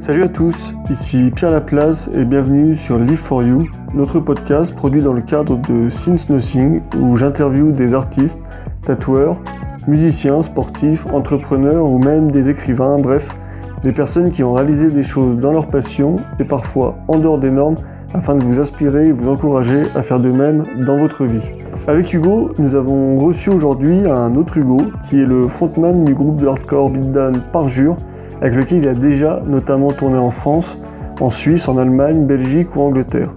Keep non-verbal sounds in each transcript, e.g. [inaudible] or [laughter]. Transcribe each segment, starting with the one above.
Salut à tous, ici Pierre Laplace et bienvenue sur Live for You, notre podcast produit dans le cadre de Since Nothing où j'interviewe des artistes, tatoueurs, musiciens, sportifs, entrepreneurs ou même des écrivains, bref, des personnes qui ont réalisé des choses dans leur passion et parfois en dehors des normes afin de vous inspirer et vous encourager à faire de même dans votre vie. Avec Hugo, nous avons reçu aujourd'hui un autre Hugo qui est le frontman du groupe de hardcore Beatdown Parjure avec lequel il a déjà notamment tourné en France, en Suisse, en Allemagne, Belgique ou Angleterre.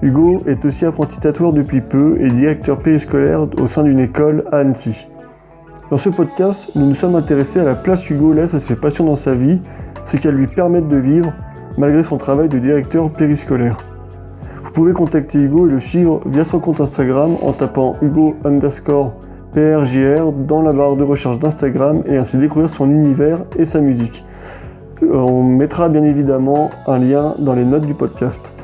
Hugo est aussi apprenti tatoueur depuis peu et directeur périscolaire au sein d'une école à Annecy. Dans ce podcast, nous nous sommes intéressés à la place Hugo laisse à ses passions dans sa vie, ce qu'elles lui permettent de vivre malgré son travail de directeur périscolaire. Vous pouvez contacter Hugo et le suivre via son compte Instagram en tapant Hugo underscore PRJR dans la barre de recherche d'Instagram et ainsi découvrir son univers et sa musique. On mettra bien évidemment un lien dans les notes du podcast.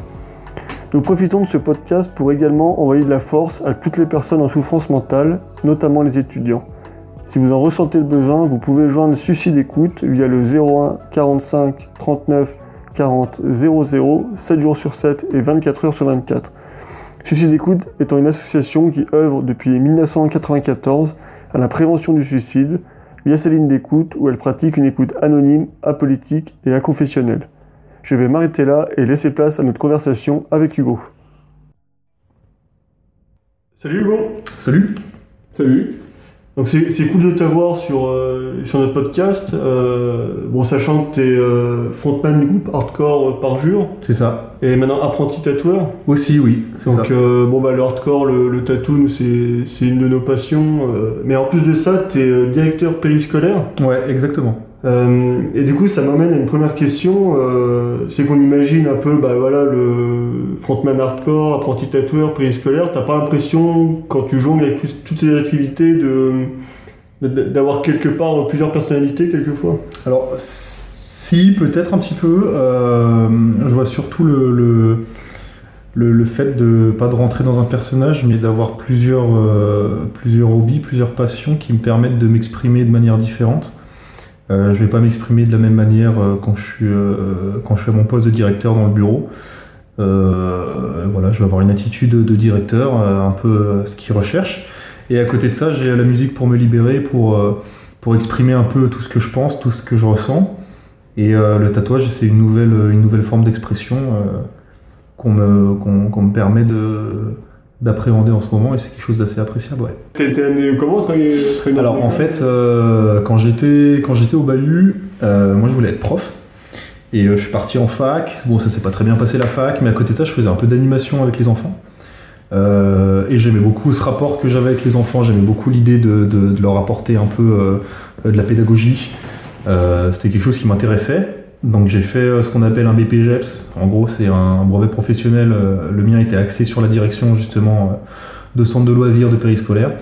Nous profitons de ce podcast pour également envoyer de la force à toutes les personnes en souffrance mentale, notamment les étudiants. Si vous en ressentez le besoin, vous pouvez joindre Suicide Écoute via le 01 45 39 40 00 7 jours sur 7 et 24 heures sur 24. Suicide Écoute étant une association qui œuvre depuis 1994 à la prévention du suicide, via sa ligne d'écoute où elle pratique une écoute anonyme, apolitique et inconfessionnelle. Je vais m'arrêter là et laisser place à notre conversation avec Hugo. Salut Hugo Salut Salut donc c'est cool de t'avoir sur, euh, sur notre podcast. Euh, bon, sachant que tu es euh, frontman du groupe Hardcore Parjure. C'est ça. Et maintenant apprenti tatoueur. Aussi, oui. Donc bon, bah, le hardcore, le, le tattoo, c'est une de nos passions. mais en plus de ça, tu es directeur périscolaire. Ouais, exactement. Euh, et du coup, ça m'amène à une première question. Euh, c'est qu'on imagine un peu, bah voilà, le frontman hardcore, apprenti tatoueur, périscolaire. T'as pas l'impression, quand tu jongles avec toutes ces activités, de d'avoir quelque part plusieurs personnalités quelquefois? Alors, si, peut-être un petit peu. Euh, je vois surtout le, le, le, fait de pas de rentrer dans un personnage, mais d'avoir plusieurs, plusieurs hobbies, plusieurs passions qui me permettent de m'exprimer de manière différente. Euh, je ne vais pas m'exprimer de la même manière euh, quand, je suis, euh, quand je à mon poste de directeur dans le bureau. voilà, je vais avoir une attitude de directeur, un peu ce qu'il recherche. Et à côté de ça, j'ai la musique pour me libérer, pour, pour exprimer un peu tout ce que je pense, tout ce que je ressens. Et le tatouage, c'est une nouvelle, une nouvelle forme d'expression qu'on me, qu'on me permet de, d'appréhender en ce moment et c'est quelque chose d'assez appréciable. Ouais. T'es amené comment Alors en fait, euh, quand j'étais quand j'étais au Bahut, euh, moi je voulais être prof et euh, je suis parti en fac. Bon, ça s'est pas très bien passé la fac, mais à côté de ça, je faisais un peu d'animation avec les enfants. et j'aimais beaucoup ce rapport que j'avais avec les enfants. J'aimais beaucoup l'idée de, de, de, leur apporter un peu de la pédagogie. C'était quelque chose qui m'intéressait. Donc j'ai fait euh, ce qu'on appelle un BPGEPS. En gros, c'est un brevet professionnel. Euh, le mien était axé sur la direction justement euh, de centre de loisirs de périscolaire.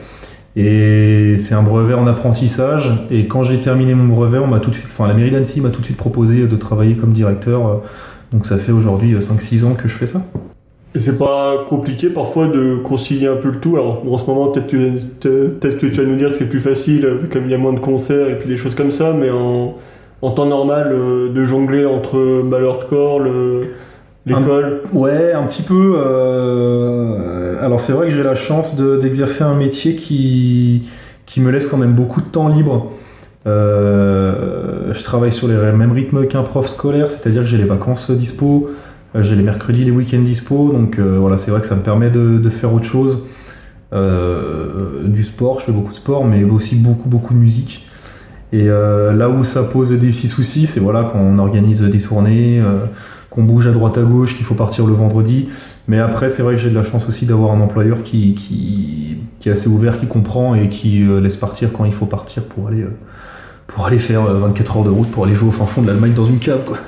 Et c'est un brevet en apprentissage. Et quand j'ai terminé mon brevet, on m'a tout de suite, enfin la mairie d'Annecy m'a tout de suite proposé de travailler comme directeur. Donc ça fait aujourd'hui 5-6 ans que je fais ça. Et c'est pas compliqué parfois de concilier un peu le tout? Alors en ce moment, peut-être que, que tu vas nous dire que c'est plus facile, comme il y a moins de concerts et puis des choses comme ça, mais en, en temps normal euh, de jongler entre bah, corps, l'école Ouais, un petit peu. Euh, alors c'est vrai que j'ai la chance d'exercer un métier qui, me laisse quand même beaucoup de temps libre. Euh, je travaille sur les mêmes rythmes qu'un prof scolaire, c'est-à-dire que j'ai les vacances dispo, j'ai les mercredis, les week-ends dispo, donc voilà, c'est vrai que ça me permet de, de faire autre chose. du sport, je fais beaucoup de sport, mais aussi beaucoup beaucoup de musique. Et euh, là où ça pose des petits soucis, c'est voilà, quand on organise des tournées, euh, qu'on bouge à droite à gauche, qu'il faut partir le vendredi. Mais après, c'est vrai que j'ai de la chance aussi d'avoir un employeur qui, qui, qui, est assez ouvert, qui comprend et qui euh, laisse partir quand il faut partir pour aller, pour aller faire 24 heures de route, pour aller jouer au fin fond de l'Allemagne dans une cave. Quoi.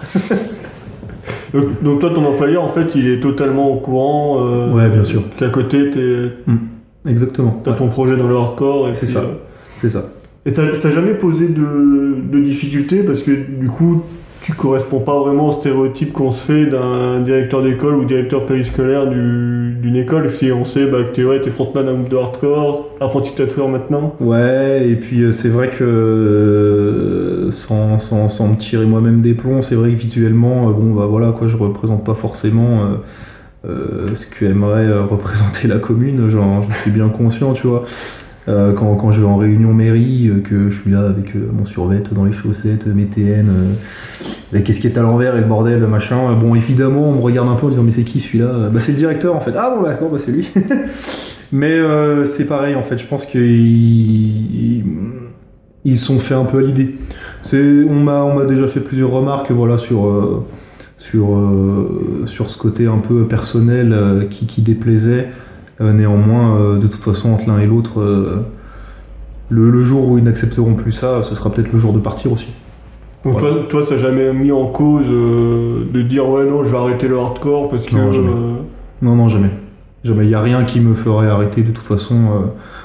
[laughs] donc, toi, ton employeur, en fait, il est totalement au courant. ouais, bien sûr. Qu'à côté, t'es. Mmh. Exactement. T'as ton projet dans le hardcore. C'est ça. C'est ça. Et ça n'a jamais posé de, difficultés parce que du coup, tu corresponds pas vraiment au stéréotype qu'on se fait d'un directeur d'école ou directeur périscolaire du- d'une école. Si on sait bah, que t'es ouais, t'es frontman d'un groupe de hardcore, apprenti tatoueur maintenant. Ouais, et puis euh, c'est vrai que euh, sans, sans, sans me tirer moi-même des plombs, c'est vrai que visuellement, euh, bon bah voilà quoi, je représente pas forcément euh, ce que aimerait euh, représenter la commune, genre je suis bien conscient, tu vois. Euh, quand, je vais en réunion mairie, euh, que je suis là avec euh, mon survêt dans les chaussettes, mes TN, avec casquette à l'envers et le bordel, machin. Bon, évidemment, on me regarde un peu en disant, mais c'est qui celui-là? Bah, c'est le directeur en fait. Ah bon, d'accord, bah, c'est lui. [laughs] mais c'est pareil en fait, je pense qu'ils ils sont fait un peu à l'idée. On m'a, déjà fait plusieurs remarques, voilà, sur. sur, sur ce côté un peu personnel qui, qui déplaisait. Euh, néanmoins, euh, de toute façon, entre l'un et l'autre, euh, le, le jour où ils n'accepteront plus ça, ce sera peut-être le jour de partir aussi. Donc Voilà. toi, toi, ça n'a jamais mis en cause euh, de dire ouais non, je vais arrêter le hardcore parce que. Non, jamais. Non, non, jamais. Jamais. Il n'y a rien qui me ferait arrêter de toute façon.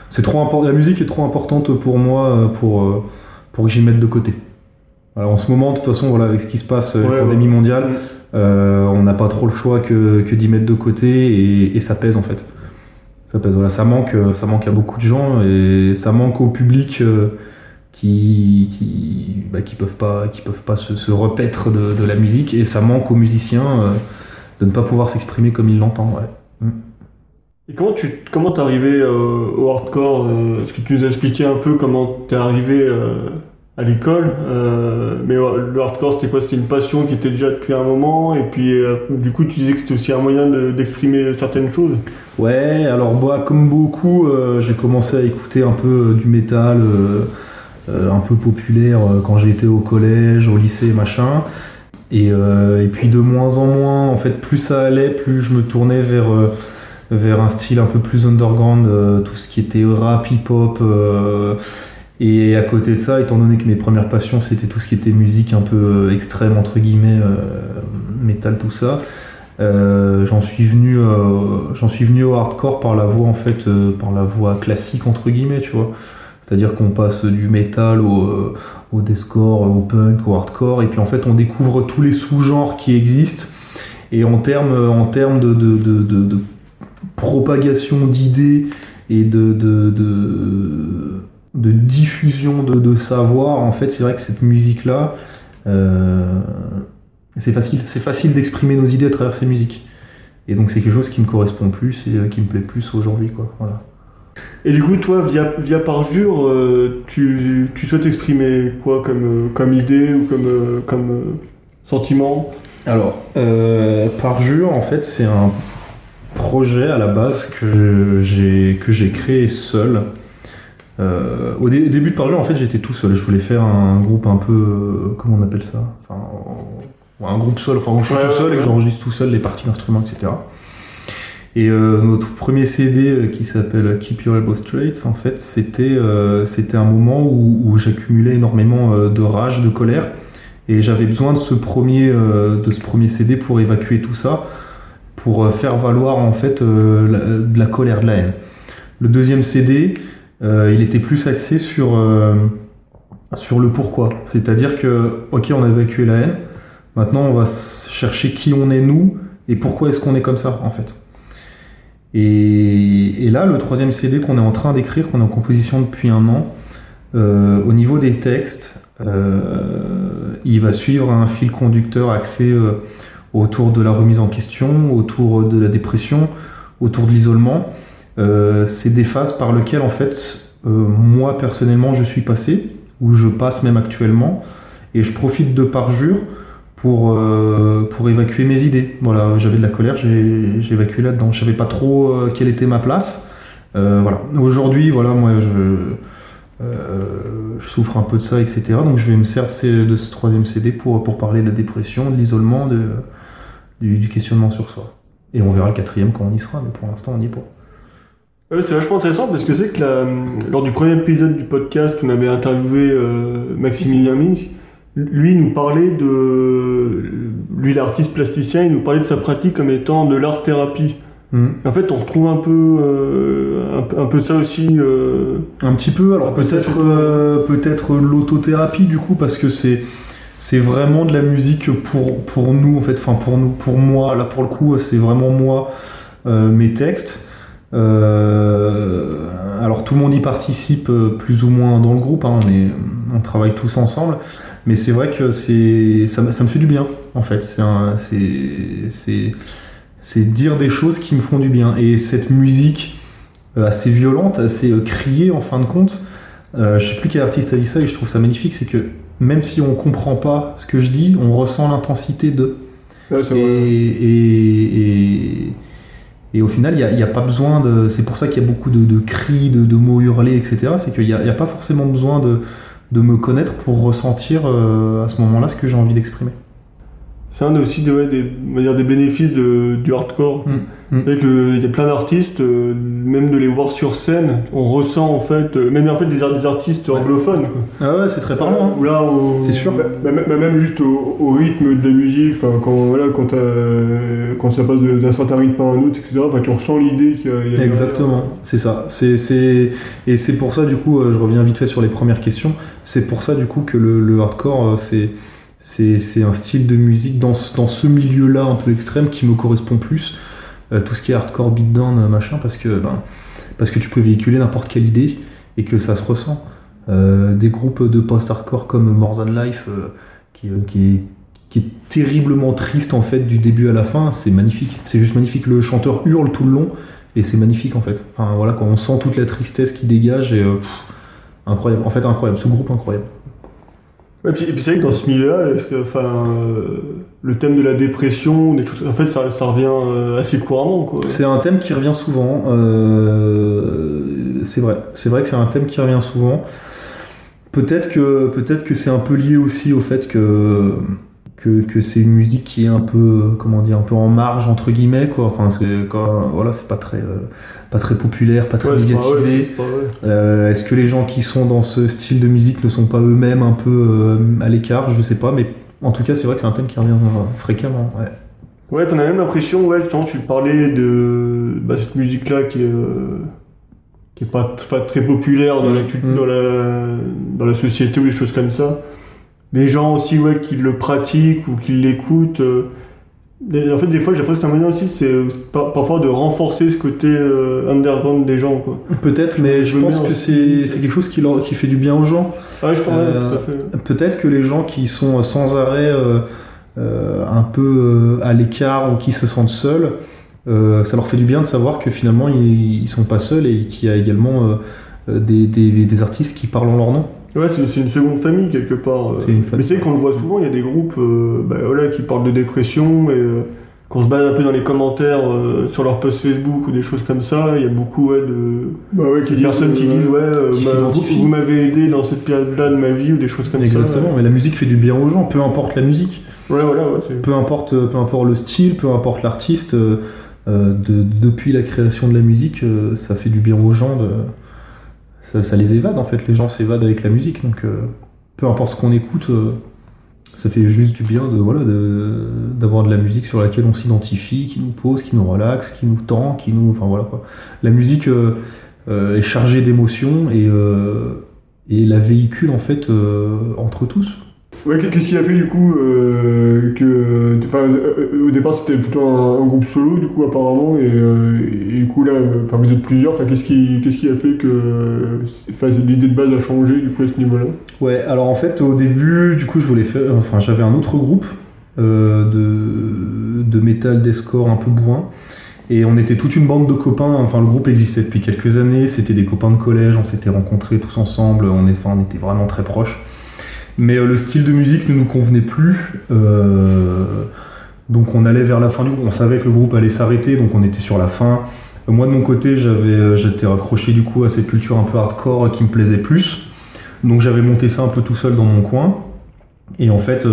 c'est trop important. La musique est trop importante pour moi pour, pour que j'y mette de côté. Alors, en ce moment, de toute façon, voilà, avec ce qui se passe, Ouais, pandémie ouais. mondiale, Mm. euh, on n'a pas trop le choix que, que d'y mettre de côté et, et ça pèse en fait. Ça manque, euh, ça manque à beaucoup de gens et ça manque au public euh, qui qui, bah, qui peuvent pas qui peuvent pas se, se repaître de, de la musique et ça manque aux musiciens euh, de ne pas pouvoir s'exprimer comme ils l'entendent. Ouais. Et comment tu comment t'es arrivé au hardcore Est-ce que tu nous as expliqué un peu comment t'es arrivé à l'école euh, Mais euh, le hardcore c'était quoi? C'était une passion qui était déjà depuis un moment et puis euh, du coup tu disais que c'était aussi un moyen de- d'exprimer certaines choses. Ouais, alors moi, comme beaucoup, j'ai commencé à écouter un peu du métal, un peu populaire quand j'étais au collège, au lycée, machin. Et, et puis de moins en moins, en fait, plus ça allait, plus je me tournais vers, vers un style un peu plus underground, tout ce qui était rap, hip-hop. Et à côté de ça, étant donné que mes premières passions, c'était tout ce qui était musique un peu euh, extrême, entre guillemets, euh, métal, tout ça. Euh, j'en suis venu suis venu au hardcore par la voie en fait par la voie classique entre guillemets tu vois c'est à dire qu'on passe du metal au, au deathcore au punk au hardcore et puis en fait on découvre tous les sous-genres qui existent et en termes en de propagation d'idées et de, de, diffusion de, de savoir en fait c'est vrai que cette musique là c'est facile, c'est facile d'exprimer nos idées à travers ces musiques. Et donc c'est quelque chose qui me correspond plus et euh, qui me plaît plus aujourd'hui, quoi. Voilà. Et du coup toi via via parjure euh, tu, tu souhaites exprimer quoi comme euh, comme idée ou comme euh, comme euh, sentiment? Alors, euh, Parjure, en fait, c'est un projet à la base que j'ai que j'ai créé seul. Euh, au, dé- au début de Parjure, en fait, j'étais tout seul. Je voulais faire un groupe un peu, euh, comment on appelle ça? Enfin, un groupe seul. Enfin, suis Ouais, tout seul ouais, et que j'enregistre tout seul les parties d'instruments, etc. Et euh, notre premier CD qui s'appelle Keep Your Elbow Straight, en fait, c'était c'était un moment où, où j'accumulais énormément de rage, de colère, et j'avais besoin de ce premier de ce premier CD pour évacuer tout ça, pour faire valoir en fait la, de la colère, de la haine. Le deuxième CD, il était plus axé sur euh, sur le pourquoi, c'est-à-dire que ok, on a évacué la haine, maintenant on va chercher qui on est nous et pourquoi est-ce qu'on est comme ça en fait. Et, là, le troisième CD qu'on est en train d'écrire, qu'on est en composition depuis un an, euh, au niveau des textes, euh, il va suivre un fil conducteur axé euh, autour de la remise en question, autour de la dépression, autour de l'isolement. Euh, c'est des phases par lesquelles, en fait, euh, moi personnellement, je suis passé, ou je passe même actuellement, et je profite de parjure pour, euh, pour évacuer mes idées. Voilà, j'avais de la colère, j'ai évacué là-dedans. Je savais pas trop euh, quelle était ma place. Euh, voilà. Aujourd'hui, voilà, moi, je, je souffre un peu de ça, etc. Donc, je vais me servir de ce troisième CD pour, pour parler de la dépression, de l'isolement, du, du questionnement sur soi. Et on verra le quatrième quand on y sera, mais pour l'instant, on n'y est pas. Ouais, c'est vachement intéressant parce que c'est que la- lors du premier épisode du podcast, on avait interviewé euh, Maximilien Mins. Lui nous parlait de. Lui, l'artiste plasticien, il nous parlait de sa pratique comme étant de l'art thérapie. Mhm. En fait, on retrouve un peu, euh, un, peu- un peu ça aussi. euh, Un petit peu, alors peut-être peut-être l'autothérapie du coup, parce que c'est c'est vraiment de la musique pour, pour nous, en fait, enfin pour nous, pour moi, là pour le coup, c'est vraiment moi, mes textes. Euh, alors tout le monde y participe euh, plus ou moins dans le groupe, hein, on, est, on travaille tous ensemble, mais c'est vrai que c'est, ça, ça, me fait du bien, en fait. C'est, dire des choses qui me font du bien. Et cette musique assez violente, assez criée en fin de compte, je sais plus quel artiste a dit ça et je trouve ça magnifique, c'est que même si on comprend pas ce que je dis, on ressent l'intensité de. et, et, au final, il n'y a, pas besoin de. C'est pour ça qu'il y a beaucoup de, cris, de, mots hurlés, etc. C'est qu'il n'y a, pas forcément besoin de, me connaître pour ressentir euh, à ce moment-là ce que j'ai envie d'exprimer c'est un aussi des, dire, des bénéfices du hardcore. Mm, mm. Il y a plein d'artistes, euh, même de les voir sur scène, on ressent en fait, euh, même en fait des, des artistes anglophones. Ah ouais, c'est très parlant. Hein. Là, c'est sûr. Bah, bah, bah, même juste au, rythme de la musique, quand, voilà, quand, quand ça passe d'un certain rythme à un autre, etc., tu ressens l'idée qu'il y, a. Exactement, c'est ça. C'est, et c'est pour ça, du coup, euh, je reviens vite fait sur les premières questions, c'est pour ça, du coup, que le, le hardcore, c'est c'est un style de musique dans, dans ce milieu-là un peu extrême qui me correspond plus. Euh, tout ce qui est hardcore, beatdown, euh, machin, parce que, ben, parce que tu peux véhiculer n'importe quelle idée et que ça se ressent. Euh, des groupes de post-hardcore comme More Than Life, qui, qui, est, terriblement triste en fait du début à la fin, c'est magnifique. C'est juste magnifique. Le chanteur hurle tout le long et c'est magnifique en fait. Enfin, voilà, quand on sent toute la tristesse qui dégage et incroyable. En fait, incroyable. Ce groupe incroyable. Et puis, c'est vrai que dans ce milieu-là, enfin, euh, le thème de la dépression, des choses, en fait, ça, ça revient euh, assez couramment. C'est un thème qui revient souvent. Euh, c'est vrai. C'est vrai que c'est un thème qui revient souvent. Peut-être que, peut-être que c'est un peu lié aussi au fait que que, c'est une musique qui est un peu comment dire un peu en marge entre guillemets quoi enfin c'est voilà c'est pas très euh, pas très populaire pas très médiatisé est-ce que les gens qui sont dans ce style de musique ne sont pas eux-mêmes un peu à l'écart? Je sais pas mais en tout cas c'est vrai que c'est un thème qui revient fréquemment ouais ouais t'en as même l'impression ouais justement tu parlais de bah, cette musique là qui est qui est pas, très populaire dans, la, mm. dans, la, dans la société ou des choses comme ça les gens aussi ouais, qui le pratiquent ou qui l'écoutent. Euh, en fait, des fois, j'ai l'impression que c'est un moyen aussi, c'est euh, parfois de renforcer ce côté euh, underground des gens. Peut-être, mais je, pense que c'est quelque chose qui, leur, qui fait du bien aux gens. Ah, je crois, tout à fait. Peut-être que les gens qui sont sans arrêt un peu à l'écart ou qui se sentent seuls, ça leur fait du bien de savoir que finalement, ils, ne sont pas seuls et qu'il y a également des, des, des artistes qui parlent en leur nom. Ouais, c'est une seconde famille quelque part. Euh. Mais c'est qu'on le voit souvent, il y a des groupes euh, bah, voilà, qui parlent de dépression et euh, qu'on se balade un peu dans les commentaires sur leur post Facebook ou des choses comme ça. Il y a beaucoup ouais, de bah personnes qui disent Ouais, vous, m'avez aidé dans cette période-là de ma vie ou des choses comme ça. Exactement, mais la musique fait du bien aux gens, peu importe la musique. Ouais, voilà, peu, importe, peu importe le style, peu importe l'artiste. depuis la création de la musique, ça fait du bien aux gens de ça, les évade en fait, les gens s'évadent avec la musique, donc euh, peu importe ce qu'on écoute, euh, ça fait juste du bien de voilà d'avoir de, la musique sur laquelle on s'identifie, qui nous pose, qui nous relaxe, qui nous tend, qui nous, enfin voilà quoi. La musique euh, est chargée d'émotions et, et la véhicule en fait entre tous. Ouais, qu'est-ce qui a fait du coup au départ c'était plutôt un, groupe solo du coup apparemment et, coup là, enfin vous êtes plusieurs, enfin qu'est-ce qui, qu'est-ce qui a fait que l'idée de base a changé du coup à ce niveau-là? Ouais, alors en fait au début du coup je voulais faire. Enfin j'avais un autre groupe de, de métal d'escore un peu bourrin. Et on était toute une bande de copains, enfin le groupe existait depuis quelques années, c'était des copains de collège, on s'était rencontrés tous ensemble, on, est, enfin, on était vraiment très proches. Mais euh, le style de musique ne nous convenait plus. Euh, donc on allait vers la fin du groupe. On savait que le groupe allait s'arrêter, donc on était sur la fin. Moi de mon côté, j'avais, euh, j'étais raccroché du coup à cette culture un peu hardcore qui me plaisait plus. Donc j'avais monté ça un peu tout seul dans mon coin. Et en fait,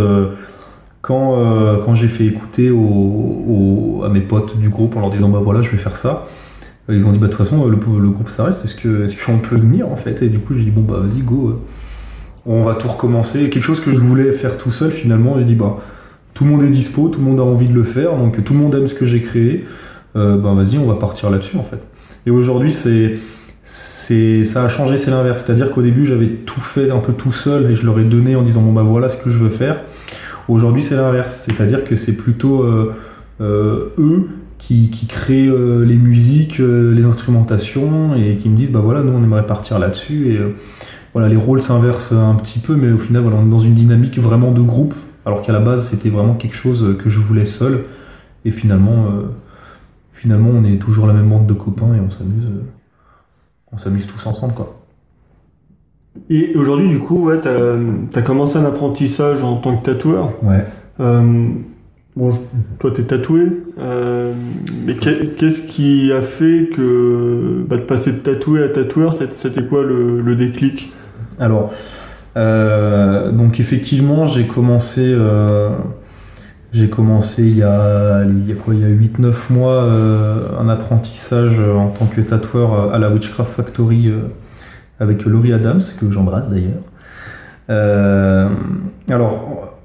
quand, quand j'ai fait écouter à mes potes du groupe en leur disant bah voilà, je vais faire ça, ils ont dit bah de toute façon le, groupe s'arrête, est-ce que est-ce qu'on peut venir en fait? Et du coup j'ai dit bon bah vas-y go on va tout recommencer. Quelque chose que je voulais faire tout seul, finalement, j'ai dit, bah, tout le monde est dispo, tout le monde a envie de le faire, donc tout le monde aime ce que j'ai créé, euh, ben vas-y, on va partir là-dessus, en fait. Et aujourd'hui, c'est, c'est ça a changé, c'est l'inverse. C'est-à-dire qu'au début, j'avais tout fait un peu tout seul et je leur ai donné en disant bon bah voilà ce que je veux faire. Aujourd'hui, c'est l'inverse. C'est-à-dire que c'est plutôt euh, euh, eux qui, qui créent les musiques, les instrumentations et qui me disent bah voilà nous on aimerait partir là-dessus et voilà les rôles s'inversent un petit peu, mais au final voilà on est dans une dynamique vraiment de groupe. Alors qu'à la base c'était vraiment quelque chose que je voulais seul et finalement finalement on est toujours la même bande de copains et on s'amuse on s'amuse tous ensemble, quoi. Et aujourd'hui, du coup, ouais, tu as, commencé un apprentissage en tant que tatoueur. Ouais. Euh, bon, toi, tu es tatoué. Euh, mais qu'est-ce qui a fait que bah, de passer de tatoué à tatoueur, c'était quoi le, déclic? Alors, euh, donc effectivement, j'ai commencé j'ai commencé il y a, a quoi, il y a 8-9 mois euh, un apprentissage en tant que tatoueur à la Witchcraft Factory euh, avec Laurie Adams, que j'embrasse d'ailleurs. Euh, alors,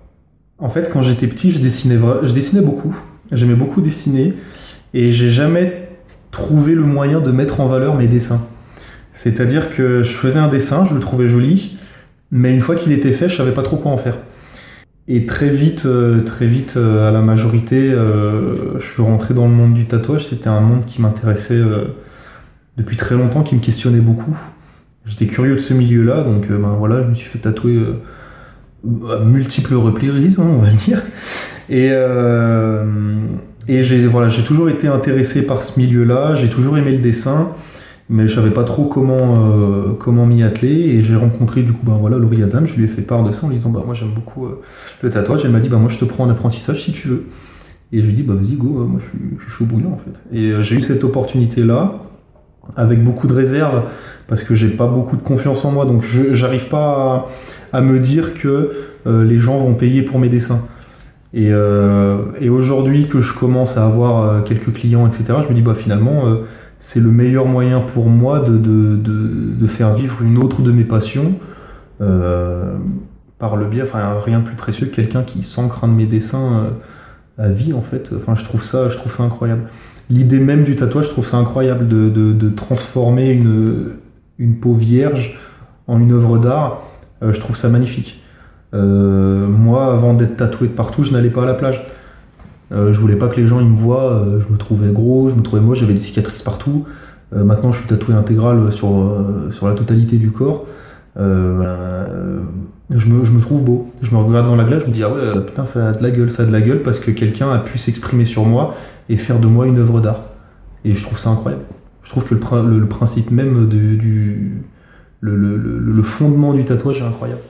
en fait, quand j'étais petit, je dessinais, je dessinais beaucoup. J'aimais beaucoup dessiner et j'ai jamais trouvé le moyen de mettre en valeur mes dessins. C'est-à-dire que je faisais un dessin, je le trouvais joli, mais une fois qu'il était fait, je savais pas trop quoi en faire. Et très vite, euh, très vite, euh, à la majorité, euh, je suis rentré dans le monde du tatouage. C'était un monde qui m'intéressait depuis très longtemps, qui me questionnait beaucoup. J'étais curieux de ce milieu-là, donc ben voilà, je me suis fait tatouer à multiples reprises, hein, on va [laughs] dire. Et, et j'ai voilà, j'ai toujours été intéressé par ce milieu-là. J'ai toujours aimé le dessin mais je savais pas trop comment euh, comment m'y atteler et j'ai rencontré du coup ben voilà Laurie Adam je lui ai fait part de ça en lui disant bah moi j'aime beaucoup euh, le tatouage. Elle m'a dit bah moi je te prends en apprentissage si tu veux. Et je lui ai dit bah vas-y go moi je suis, chaud bouillant en fait. Et euh, j'ai eu cette opportunité là avec beaucoup de réserve parce que j'ai pas beaucoup de confiance en moi. Donc j'arrive pas à, me dire que les gens vont payer pour mes dessins. Et, et aujourd'hui que je commence à avoir quelques clients etc je me dis bah finalement c'est le meilleur moyen pour moi de, de, de, faire vivre une autre de mes passions euh, par le biais, enfin rien de plus précieux que quelqu'un qui s'ancre un de mes dessins euh, à vie en fait. Enfin je trouve ça, incroyable. L'idée même du tatouage, je trouve ça incroyable de, transformer une, une peau vierge en une œuvre d'art. Euh, je trouve ça magnifique. moi, avant d'être tatoué de partout, je n'allais pas à la plage. Euh, je voulais pas que les gens ils me voient, euh, je me trouvais gros, je me trouvais moche, j'avais des cicatrices partout. Euh, maintenant je suis tatoué intégral sur, sur la totalité du corps. je, me, je, me, trouve beau. Je me regarde dans la glace, je me dis ah ouais putain ça a de la gueule, ça a de la gueule parce que quelqu'un a pu s'exprimer sur moi et faire de moi une œuvre d'art. Et je trouve ça incroyable. Je trouve que le, principe même du le, le, fondement du tatouage est incroyable.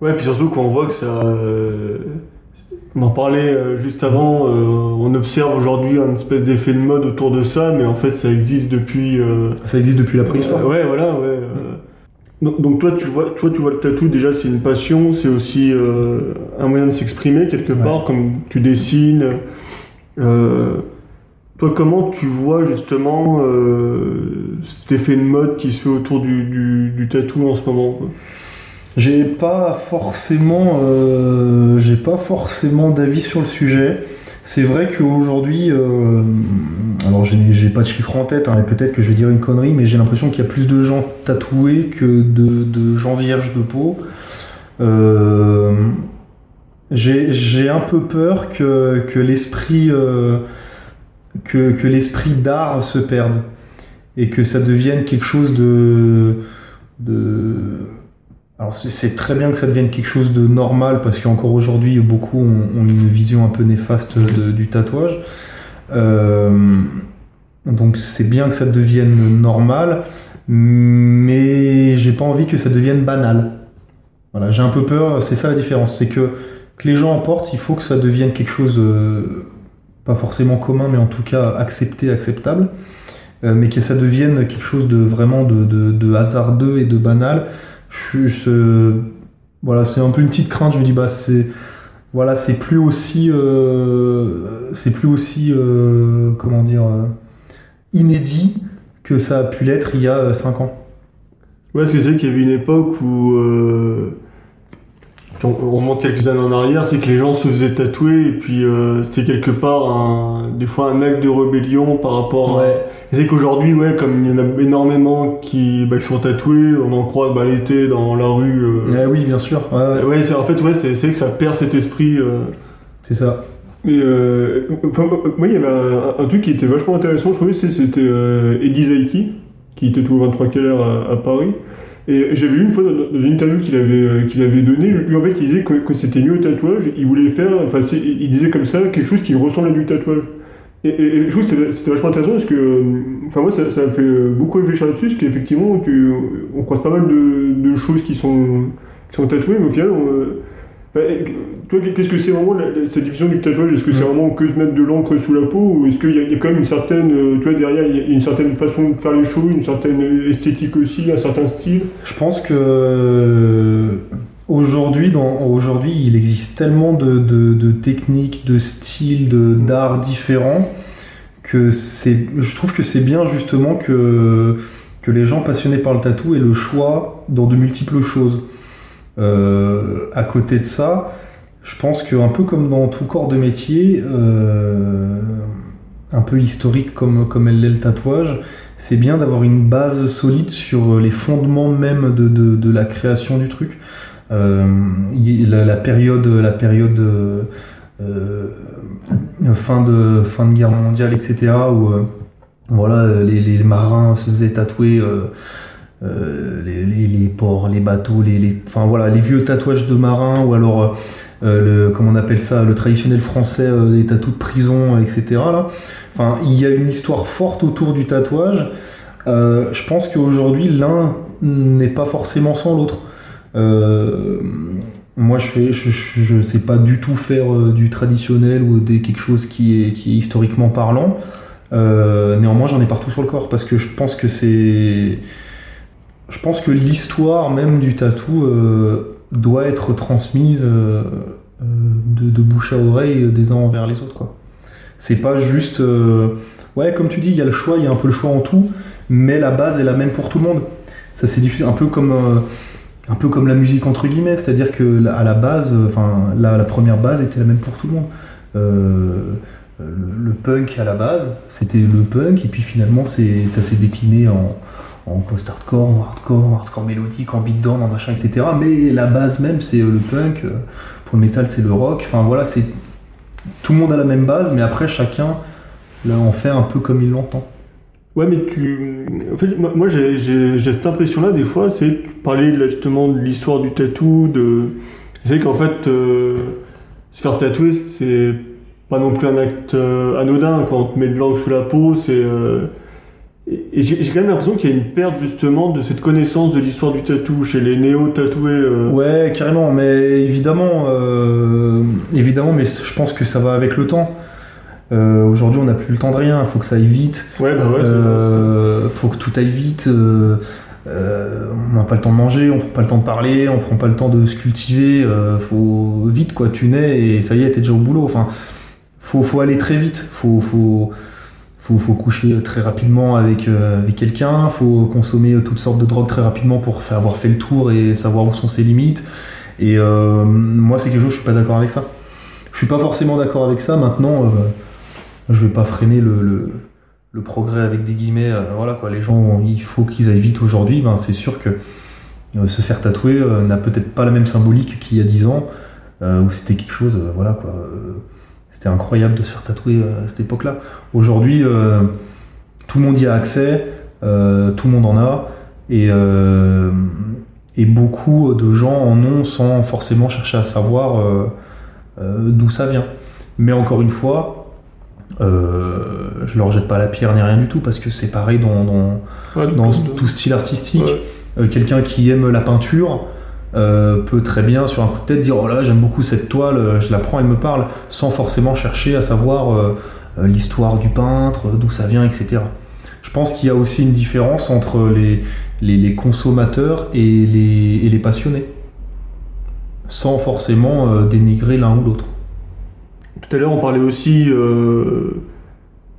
Ouais, puis surtout quand on voit que ça on en parlait euh, juste avant, euh, on observe aujourd'hui un espèce d'effet de mode autour de ça, mais en fait ça existe depuis... Euh, ça existe depuis la préhistoire Ouais, voilà, ouais. Donc, toi, tu vois, toi, tu vois le tatou, déjà c'est une passion, c'est aussi un moyen de s'exprimer quelque part, comme tu dessines. toi, comment tu vois justement cet effet de mode qui se fait autour du, du, tatou en ce moment j'ai pas forcément, euh, j'ai pas forcément d'avis sur le sujet. C'est vrai qu'aujourd'hui, euh, alors j'ai pas de chiffre en tête, hein, et peut-être que je vais dire une connerie, mais j'ai l'impression qu'il y a plus de gens tatoués que de, gens vierges de peau. Euh, j'ai un peu peur que, l'esprit que, que l'esprit d'art se perde et que ça devienne quelque chose de, de alors c'est très bien que ça devienne quelque chose de normal parce qu'encore aujourd'hui beaucoup ont, une vision un peu néfaste du tatouage. Euh, donc c'est bien que ça devienne normal, mais j'ai pas envie que ça devienne banal. Voilà, j'ai un peu peur, c'est ça la différence, c'est que, que les gens en portent, il faut que ça devienne quelque chose, euh, pas forcément commun, mais en tout cas accepté, acceptable, euh, mais que ça devienne quelque chose de vraiment de, de hasardeux et de banal je, voilà, c'est un peu une petite crainte. Je me dis, bah, c'est voilà, c'est plus aussi, euh, c'est plus aussi, euh, comment dire, euh, inédit que ça a pu l'être il y a 5 ans. Ouais, parce que c'est qu'il y avait une époque où on, remonte quelques années en arrière, c'est que les gens se faisaient tatouer et puis euh, c'était quelque part un, des fois un acte de rébellion par rapport Ouais. à. C'est qu'aujourd'hui, ouais, comme il y en a énormément qui, bah, qui sont tatoués, on en croise bah, l'été dans la rue. euh. Oui, bien sûr. Ouais, ouais, en fait, ouais, c'est que ça perd cet esprit. euh. c'est ça. Mais euh, enfin, moi, il y avait un, un truc qui était vachement intéressant, je trouvais, c'était euh, Eddie Zaiki, qui était au 23 Keller à, à Paris. Et j'avais vu une fois dans, une interview qu'il avait, euh, qu'il avait donnée, lui en fait il disait que, que c'était mieux au tatouage, il voulait faire, enfin il disait comme ça, quelque chose qui ressemble à du tatouage. Et, et- et je trouve que c'était- vachement intéressant parce que, euh, enfin moi ça, ça fait euh, beaucoup réfléchir là-dessus, parce qu'effectivement tu- on croise pas mal de, de choses qui sont, qui sont tatouées, mais au final, on, euh, bah, toi, qu'est-ce que c'est vraiment la- cette division du tatouage? Est-ce que c'est Mm. vraiment que se mettre de l'encre sous la peau ou est-ce qu'il y, a- il y a quand même une certaine, tu vois, derrière, il y a une certaine façon de faire les choses, une certaine esthétique aussi, un certain style? Je pense que aujourd'hui, il existe tellement de, de- de techniques, de styles, de- d'arts différents que c'est, je trouve que c'est bien justement que, que les gens passionnés par le tatou aient le choix dans de multiples choses. Euh, à côté de ça, je pense que un peu comme dans tout corps de métier, euh, un peu historique comme, comme elle l'est le tatouage, c'est bien d'avoir une base solide sur les fondements même de, de- de la création du truc. Euh, la, période, la période euh, euh, fin, de, fin de guerre mondiale, etc., où voilà, les, marins se faisaient tatouer les, ports, les bateaux, les, enfin, voilà, les vieux tatouages de marins, ou alors, le, comment on appelle ça, le traditionnel français, des tatous de prison, etc. Là. Enfin, il y a une histoire forte autour du tatouage. Je pense qu'aujourd'hui, l'un n'est pas forcément sans l'autre. Euh, moi, je fais, je, je, je sais pas du tout faire euh, du traditionnel ou des, quelque chose qui est, qui est historiquement parlant. Euh, néanmoins, j'en ai partout sur le corps parce que je pense que c'est, je pense que l'histoire même du tatou doit être transmise de, bouche à oreille des uns envers les autres, quoi. C'est pas juste. ouais, comme tu dis, il y a le choix, il y a un peu le choix en tout, mais la base est la même pour tout le monde. Ça c'est difficile, un peu comme. Un peu comme la musique entre guillemets, c'est-à-dire que la- base, euh, la, première base était la même pour tout le monde. Euh, le, punk à la base, c'était le punk, et puis finalement c'est, ça s'est décliné en, post-hardcore, en hardcore, en hardcore mélodique, en beatdown, en machin, etc. Mais la base même c'est euh, le punk, pour le métal c'est le rock, enfin voilà, c'est tout le monde a la même base, mais après chacun là, en fait un peu comme il l'entend. Ouais, mais tu. En fait, moi, j'ai j'ai- j'ai cette impression-là, des fois, c'est là, justement de l'histoire du tatou, de. C'est qu'en fait, euh, se faire tatouer, c'est pas non plus un acte euh, anodin. Quand on te met de l'encre sous la peau, c'est. euh, Et, j'ai j'ai quand même l'impression qu'il y a une perte, justement, de cette connaissance de l'histoire du tatou chez les néo-tatoués. Ouais, carrément, mais évidemment, évidemment, mais je pense que ça va avec le temps. Euh, Aujourd'hui, on n'a plus le temps de rien, il faut que ça aille vite, Ouais, bah ouais, euh, faut que tout aille vite. euh, euh, on n'a pas le temps de manger, on prend pas le temps de parler, on prend pas le temps de se cultiver. faut vite quoi, tu nais et ça y est, t'es déjà au boulot. Enfin, faut, faut aller très vite. Faut, faut, faut, faut coucher très rapidement avec, euh, avec quelqu'un. Faut consommer toutes sortes de drogues très rapidement pour faire, avoir fait le tour et savoir où sont ses limites. Et euh, moi, c'est quelque chose, je suis pas d'accord avec ça. Je suis pas forcément d'accord avec ça. Maintenant, euh, je vais pas freiner le, progrès avec des guillemets. euh, voilà quoi, les gens, il faut qu'ils aillent vite aujourd'hui. Ben, c'est sûr que euh, se faire tatouer euh, n'a peut-être pas la même symbolique qu'il y a 10 ans, où c'était quelque chose, voilà quoi. c'était incroyable de se faire tatouer à cette époque-là. Aujourd'hui, tout le monde y a accès, tout le monde en a, et, et beaucoup de gens en ont sans forcément chercher à savoir d'où ça vient. Mais encore une fois, euh, je leur jette pas la pierre ni rien du tout, parce que c'est pareil dans, dans, Ouais, dans donc, tout style artistique. Ouais. Euh, Quelqu'un qui aime la peinture euh, peut très bien, sur un coup de tête, dire Oh là, j'aime beaucoup cette toile, euh, je la prends, elle me parle, sans forcément chercher à savoir l'histoire du peintre, d'où ça vient, etc. Je pense qu'il y a aussi une différence entre les, les, les consommateurs et les, et les passionnés, sans forcément dénigrer l'un ou l'autre. Tout à l'heure, on parlait aussi euh,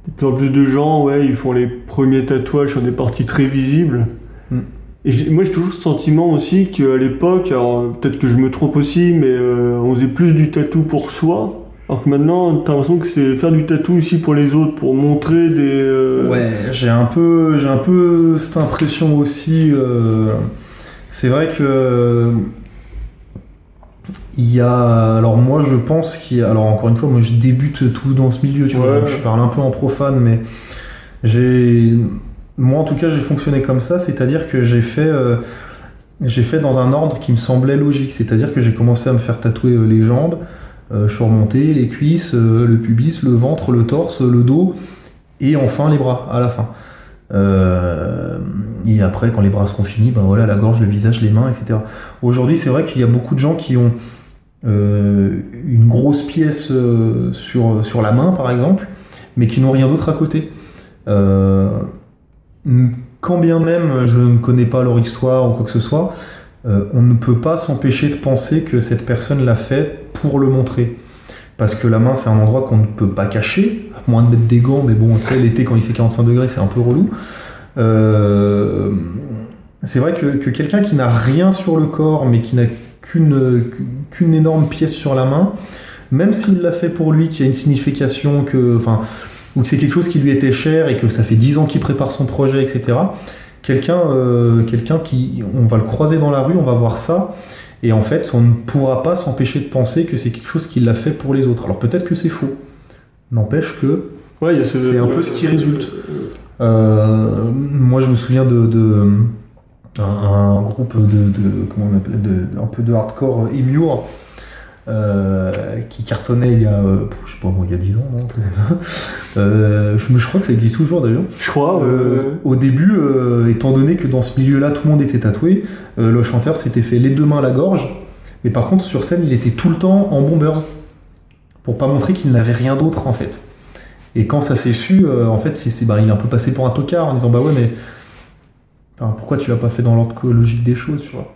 de plus en plus de gens, ouais, ils font les premiers tatouages sur des parties très visibles. Mm. Et moi j'ai toujours ce sentiment aussi qu'à l'époque, alors peut-être que je me trompe aussi, mais euh, on faisait plus du tatou pour soi. Alors que maintenant, t'as l'impression que c'est faire du tatou ici pour les autres, pour montrer des. euh, Ouais, j'ai un peu, j'ai un peu cette impression aussi. euh, c'est vrai que il y a, alors moi je pense qu'il y a, alors encore une fois, moi je débute tout dans ce milieu, tu vois, donc je parle un peu en profane, mais j'ai, moi en tout cas j'ai fonctionné comme ça, c'est-à-dire que j'ai fait, euh, j'ai fait dans un ordre qui me semblait logique, c'est-à-dire que j'ai commencé à me faire tatouer euh, les jambes, euh, je suis remonté, les cuisses, le pubis, le ventre, le torse, le dos, et enfin les bras à la fin. Euh, et après, quand les bras seront finis, ben voilà, la gorge, le visage, les mains, etc. Aujourd'hui, c'est vrai qu'il y a beaucoup de gens qui ont une grosse pièce euh, sur, sur la main, par exemple, mais qui n'ont rien d'autre à côté. Euh, quand bien même je ne connais pas leur histoire ou quoi que ce soit, euh, on ne peut pas s'empêcher de penser que cette personne l'a fait pour le montrer. Parce que la main, c'est un endroit qu'on ne peut pas cacher, à moins de mettre des gants, mais bon, tu sais, l'été, quand il fait 45 degrés, c'est un peu relou. Euh, c'est vrai que, que quelqu'un qui n'a rien sur le corps, mais qui n'a qu'une qu'une énorme pièce sur la main, même s'il l'a fait pour lui, qu'il y a une signification, que, enfin, ou que c'est quelque chose qui lui était cher et que ça fait 10 ans qu'il prépare son projet, etc. Quelqu'un euh, quelqu'un qui, on va le croiser dans la rue, on va voir ça, et en fait, on ne pourra pas s'empêcher de penser que c'est quelque chose qu'il a fait pour les autres. Alors peut-être que c'est faux. N'empêche que Ouais, ce- C'est un peu ce qui résulte. euh, moi, je me souviens de, de- un, un groupe de, de- comment on appelle, de, un peu de hardcore Emure euh, qui cartonnait il y a, euh, je sais pas, moi, il y a 10 ans, non. [laughs] Euh, je, crois que ça existe toujours d'ailleurs. Je crois. Au début, étant donné que dans ce milieu-là, tout le monde était tatoué, le chanteur s'était fait les deux mains à la gorge, mais par contre, sur scène, il était tout le temps en bombers, pour pas montrer qu'il n'avait rien d'autre en fait. Et quand ça s'est su, en fait, c'est- bah, il est un peu passé pour un tocard en disant Bah ouais, mais pourquoi tu l'as pas fait dans l'ordre logique des choses, tu vois?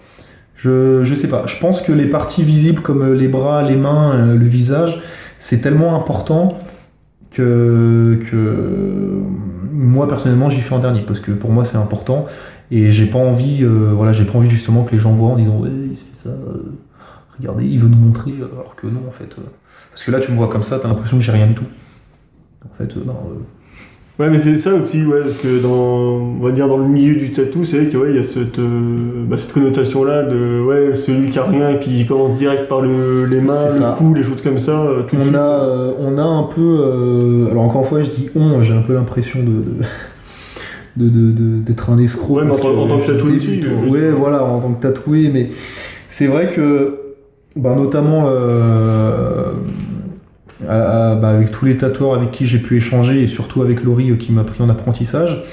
Je, je sais pas. Je pense que les parties visibles comme euh, les bras, les mains, euh, le visage, c'est tellement important que, que moi personnellement j'y fais en dernier parce que pour moi c'est important et j'ai pas envie euh, voilà j'ai pas envie justement que les gens voient en disant ouais il se fait ça euh, regardez il veut nous montrer euh, alors que non en fait euh. parce que là tu me vois comme ça t'as l'impression que j'ai rien du tout en fait euh, non euh, Ouais, mais c'est ça aussi, ouais, parce que dans, on va dire dans le milieu du tatou, c'est vrai qu'il ouais, il y a cette, euh, bah, cette connotation-là de ouais, celui qui a rien et puis il commence direct par le, les mains, le cou, les choses comme ça, euh, tout de on suite. a euh, on a un peu alors encore une fois je dis on j'ai un peu l'impression de, de de- de- de- d'être un escroc Ouais, mais en tant- en tant que tatoué aussi, ouais voilà en tant que tatoué mais c'est vrai que bah, notamment euh, bah, avec tous les tatoueurs avec qui j'ai pu échanger et surtout avec Laurie euh, qui m'a pris en apprentissage.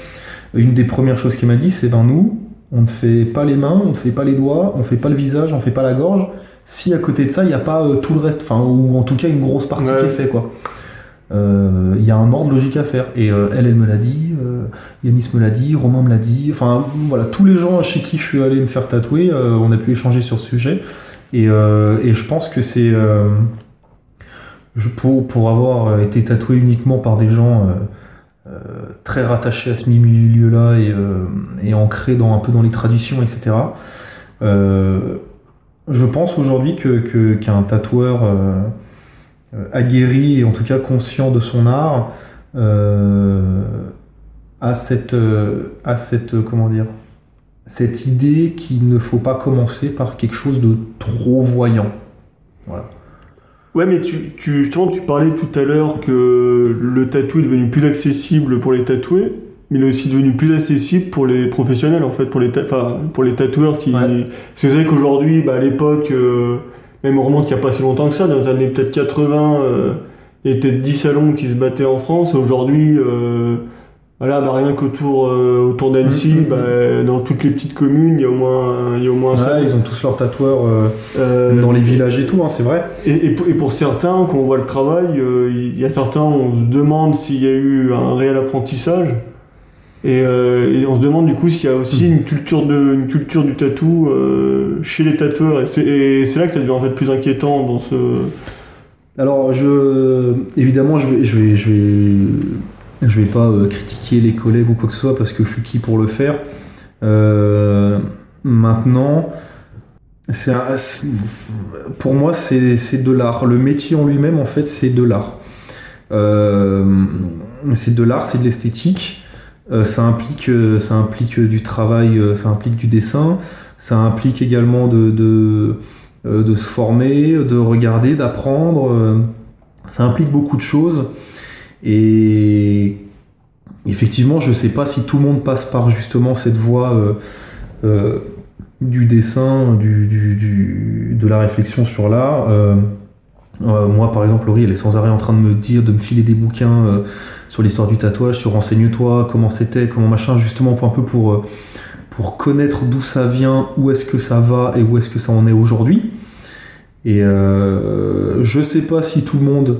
Une des premières choses qu'il m'a dit c'est ben nous on ne fait pas les mains on ne fait pas les doigts on ne fait pas le visage on ne fait pas la gorge. Si à côté de ça il n'y a pas euh, tout le reste enfin ou en tout cas une grosse partie Ouais. qui est fait quoi. Euh, il y a un ordre logique à faire. Et elle elle me l'a dit Yanis me l'a dit Romain me l'a dit enfin voilà tous les gens chez qui je suis allé me faire tatouer on a pu échanger sur ce sujet. Et, et je pense que c'est pour, avoir été tatoué uniquement par des gens euh, euh, très rattachés à ce milieu-là et, euh, ancrés dans, un peu dans les traditions, etc. euh, je pense aujourd'hui qu'un tatoueur euh, euh, aguerri et en tout cas conscient de son art euh, a cette, euh, cette euh, cette idée qu'il ne faut pas commencer par quelque chose de trop voyant. Voilà. Ouais, mais tu, tu, justement, tu parlais tout à l'heure que le tatou est devenu plus accessible pour les tatoués, mais il est aussi devenu plus accessible pour les professionnels, en fait, pour les, enfin, pour les tatoueurs qui. Ouais. Parce que vous savez qu'aujourd'hui, bah, à l'époque, euh, même on remonte il n'y a pas si longtemps que ça, dans les années peut-être 80, euh, il y avait peut-être 10 salons qui se battaient en France. Aujourd'hui, euh, voilà, bah, rien qu'autour euh, autour d'Annecy, Mhm. bah, dans toutes les petites communes, il y a au moins, il y a au moins Ouais, salon. ils ont tous leurs tatoueurs euh, Euh, dans les villages et tout, hein, c'est vrai. et, et pour, et pour certains, quand on voit le travail, il y a certains, on se demande s'il y a eu un réel apprentissage. Et, et on se demande du coup s'il y a aussi une culture, de, une culture du tatou chez les tatoueurs. Et c'est, et c'est là que ça devient en fait plus inquiétant dans ce. Alors, je, évidemment, je vais, je vais, je vais, je vais pas euh, critiquer les collègues ou quoi que ce soit parce que je suis qui pour le faire. maintenant, c'est pour moi, c'est de l'art. Le métier en lui-même, en fait, c'est de l'art. c'est de l'art, c'est de l'esthétique. ça, implique, ça implique du travail, ça implique du dessin, ça implique également de se former, de regarder, d'apprendre. ça implique beaucoup de choses. Et effectivement, je ne sais pas si tout le monde passe par justement cette voie euh, euh, du dessin, du, de la réflexion sur l'art. Euh, moi, par exemple, Laurie, elle est sans arrêt en train de me dire, de me filer des bouquins sur l'histoire du tatouage, sur renseigne-toi, comment c'était, comment machin, justement pour un peu pour, pour connaître d'où ça vient, où est-ce que ça va et où est-ce que ça en est aujourd'hui. Et je sais pas si tout le monde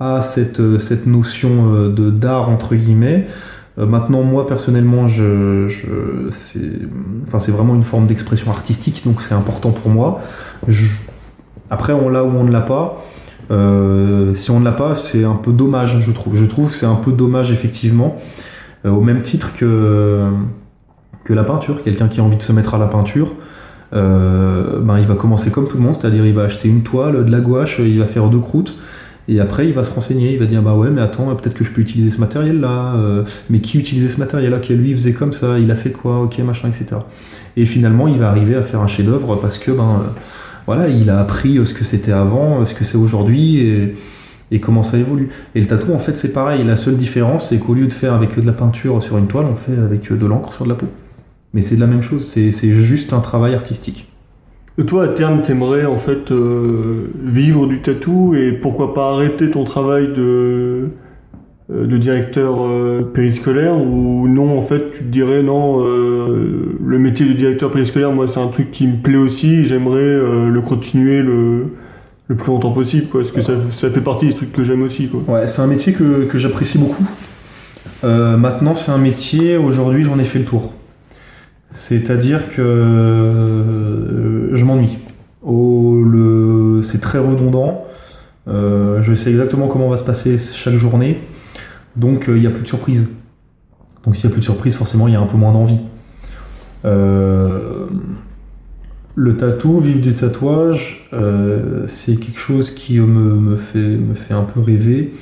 à cette, euh, cette notion euh, de d'art entre guillemets. Euh, maintenant, moi personnellement, je, c'est enfin, vraiment une forme d'expression artistique, donc c'est important pour moi. après, on l'a ou on ne l'a pas. si on ne l'a pas, c'est un peu dommage, je trouve. Je trouve que c'est un peu dommage, effectivement, au même titre que, que la peinture. Quelqu'un qui a envie de se mettre à la peinture, ben, il va commencer comme tout le monde, c'est-à-dire il va acheter une toile, de la gouache, il va faire deux croûtes. Et après, il va se renseigner, il va dire bah ouais, mais attends, peut-être que je peux utiliser ce matériel-là. Euh, mais qui utilisait ce matériel-là Qui lui faisait comme ça Il a fait quoi Ok, machin, etc. Et finalement, il va arriver à faire un chef-d'œuvre parce que ben euh, voilà, il a appris ce que c'était avant, ce que c'est aujourd'hui et, et, comment ça évolue. Et le tatou, en fait, c'est pareil. La seule différence, c'est qu'au lieu de faire avec de la peinture sur une toile, on fait avec de l'encre sur de la peau. Mais c'est de la même chose. C'est juste un travail artistique. Toi, à terme, t'aimerais en fait euh, vivre du tatou et pourquoi pas arrêter ton travail de, euh, de directeur euh, périscolaire ou non, en fait, tu te dirais non, le métier de directeur périscolaire, moi, c'est un truc qui me plaît aussi, j'aimerais le continuer le, le plus longtemps possible, quoi, parce que ça, ça fait partie des trucs que j'aime aussi. Quoi. Ouais, c'est un métier que, que j'apprécie beaucoup. maintenant, c'est un métier, aujourd'hui, j'en ai fait le tour. C'est-à-dire que euh, je m'ennuie. c'est très redondant. Euh, je sais exactement comment va se passer chaque journée. Donc euh, il n'y a plus de surprise. Donc s'il n'y a plus de surprise, forcément il y a un peu moins d'envie. le tatou, vivre du tatouage, c'est quelque chose qui me, fait, me fait un peu rêver.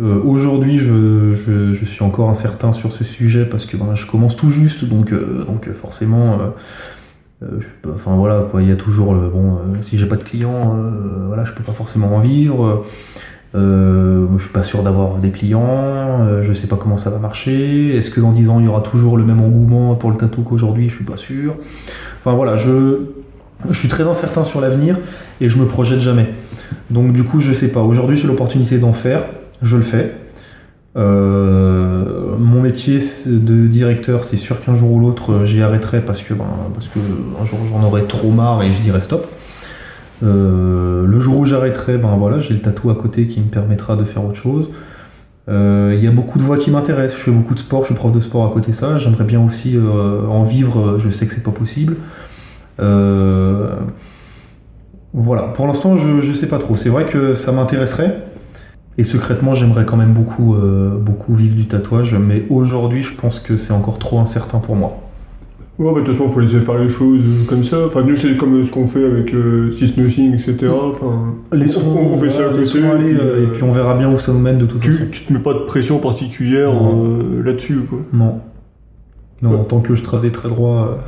Euh, aujourd'hui, je, suis encore incertain sur ce sujet parce que ben, je commence tout juste, donc, euh, donc forcément, euh, enfin voilà, il y a toujours le bon. si j'ai pas de clients, voilà, je peux pas forcément en vivre. je suis pas sûr d'avoir des clients, je sais pas comment ça va marcher. Est-ce que dans 10 ans il y aura toujours le même engouement pour le tatou qu'aujourd'hui? Je suis pas sûr. Enfin voilà, je, je suis très incertain sur l'avenir et je me projette jamais. Donc du coup, je sais pas. Aujourd'hui, j'ai l'opportunité d'en faire je le fais. Euh, mon métier de directeur, c'est sûr qu'un jour ou l'autre, euh, j'y arrêterai parce que, ben, parce que un jour j'en aurai trop marre et je dirai stop. Euh, le jour où j'arrêterai, ben voilà, j'ai le tatou à côté qui me permettra de faire autre chose. Il y a beaucoup de voies qui m'intéressent. Je fais beaucoup de sport, je suis prof de sport à côté de ça. J'aimerais bien aussi en vivre. Je sais que c'est pas possible. voilà. Pour l'instant, je, je sais pas trop. C'est vrai que ça m'intéresserait. Et secrètement, j'aimerais quand même beaucoup, euh, beaucoup vivre du tatouage, mais aujourd'hui, je pense que c'est encore trop incertain pour moi. Ouais, de toute façon, il faut laisser faire les choses comme ça. Enfin, nous, c'est comme ce qu'on fait avec euh, Six Nothing, etc. Enfin, les on, fait ça à côté. Aller, euh, et puis on verra bien où ça nous mène de toute tu, façon. Tu te mets pas de pression particulière là-dessus, quoi. Non. Non, tant que je trace des traits droits,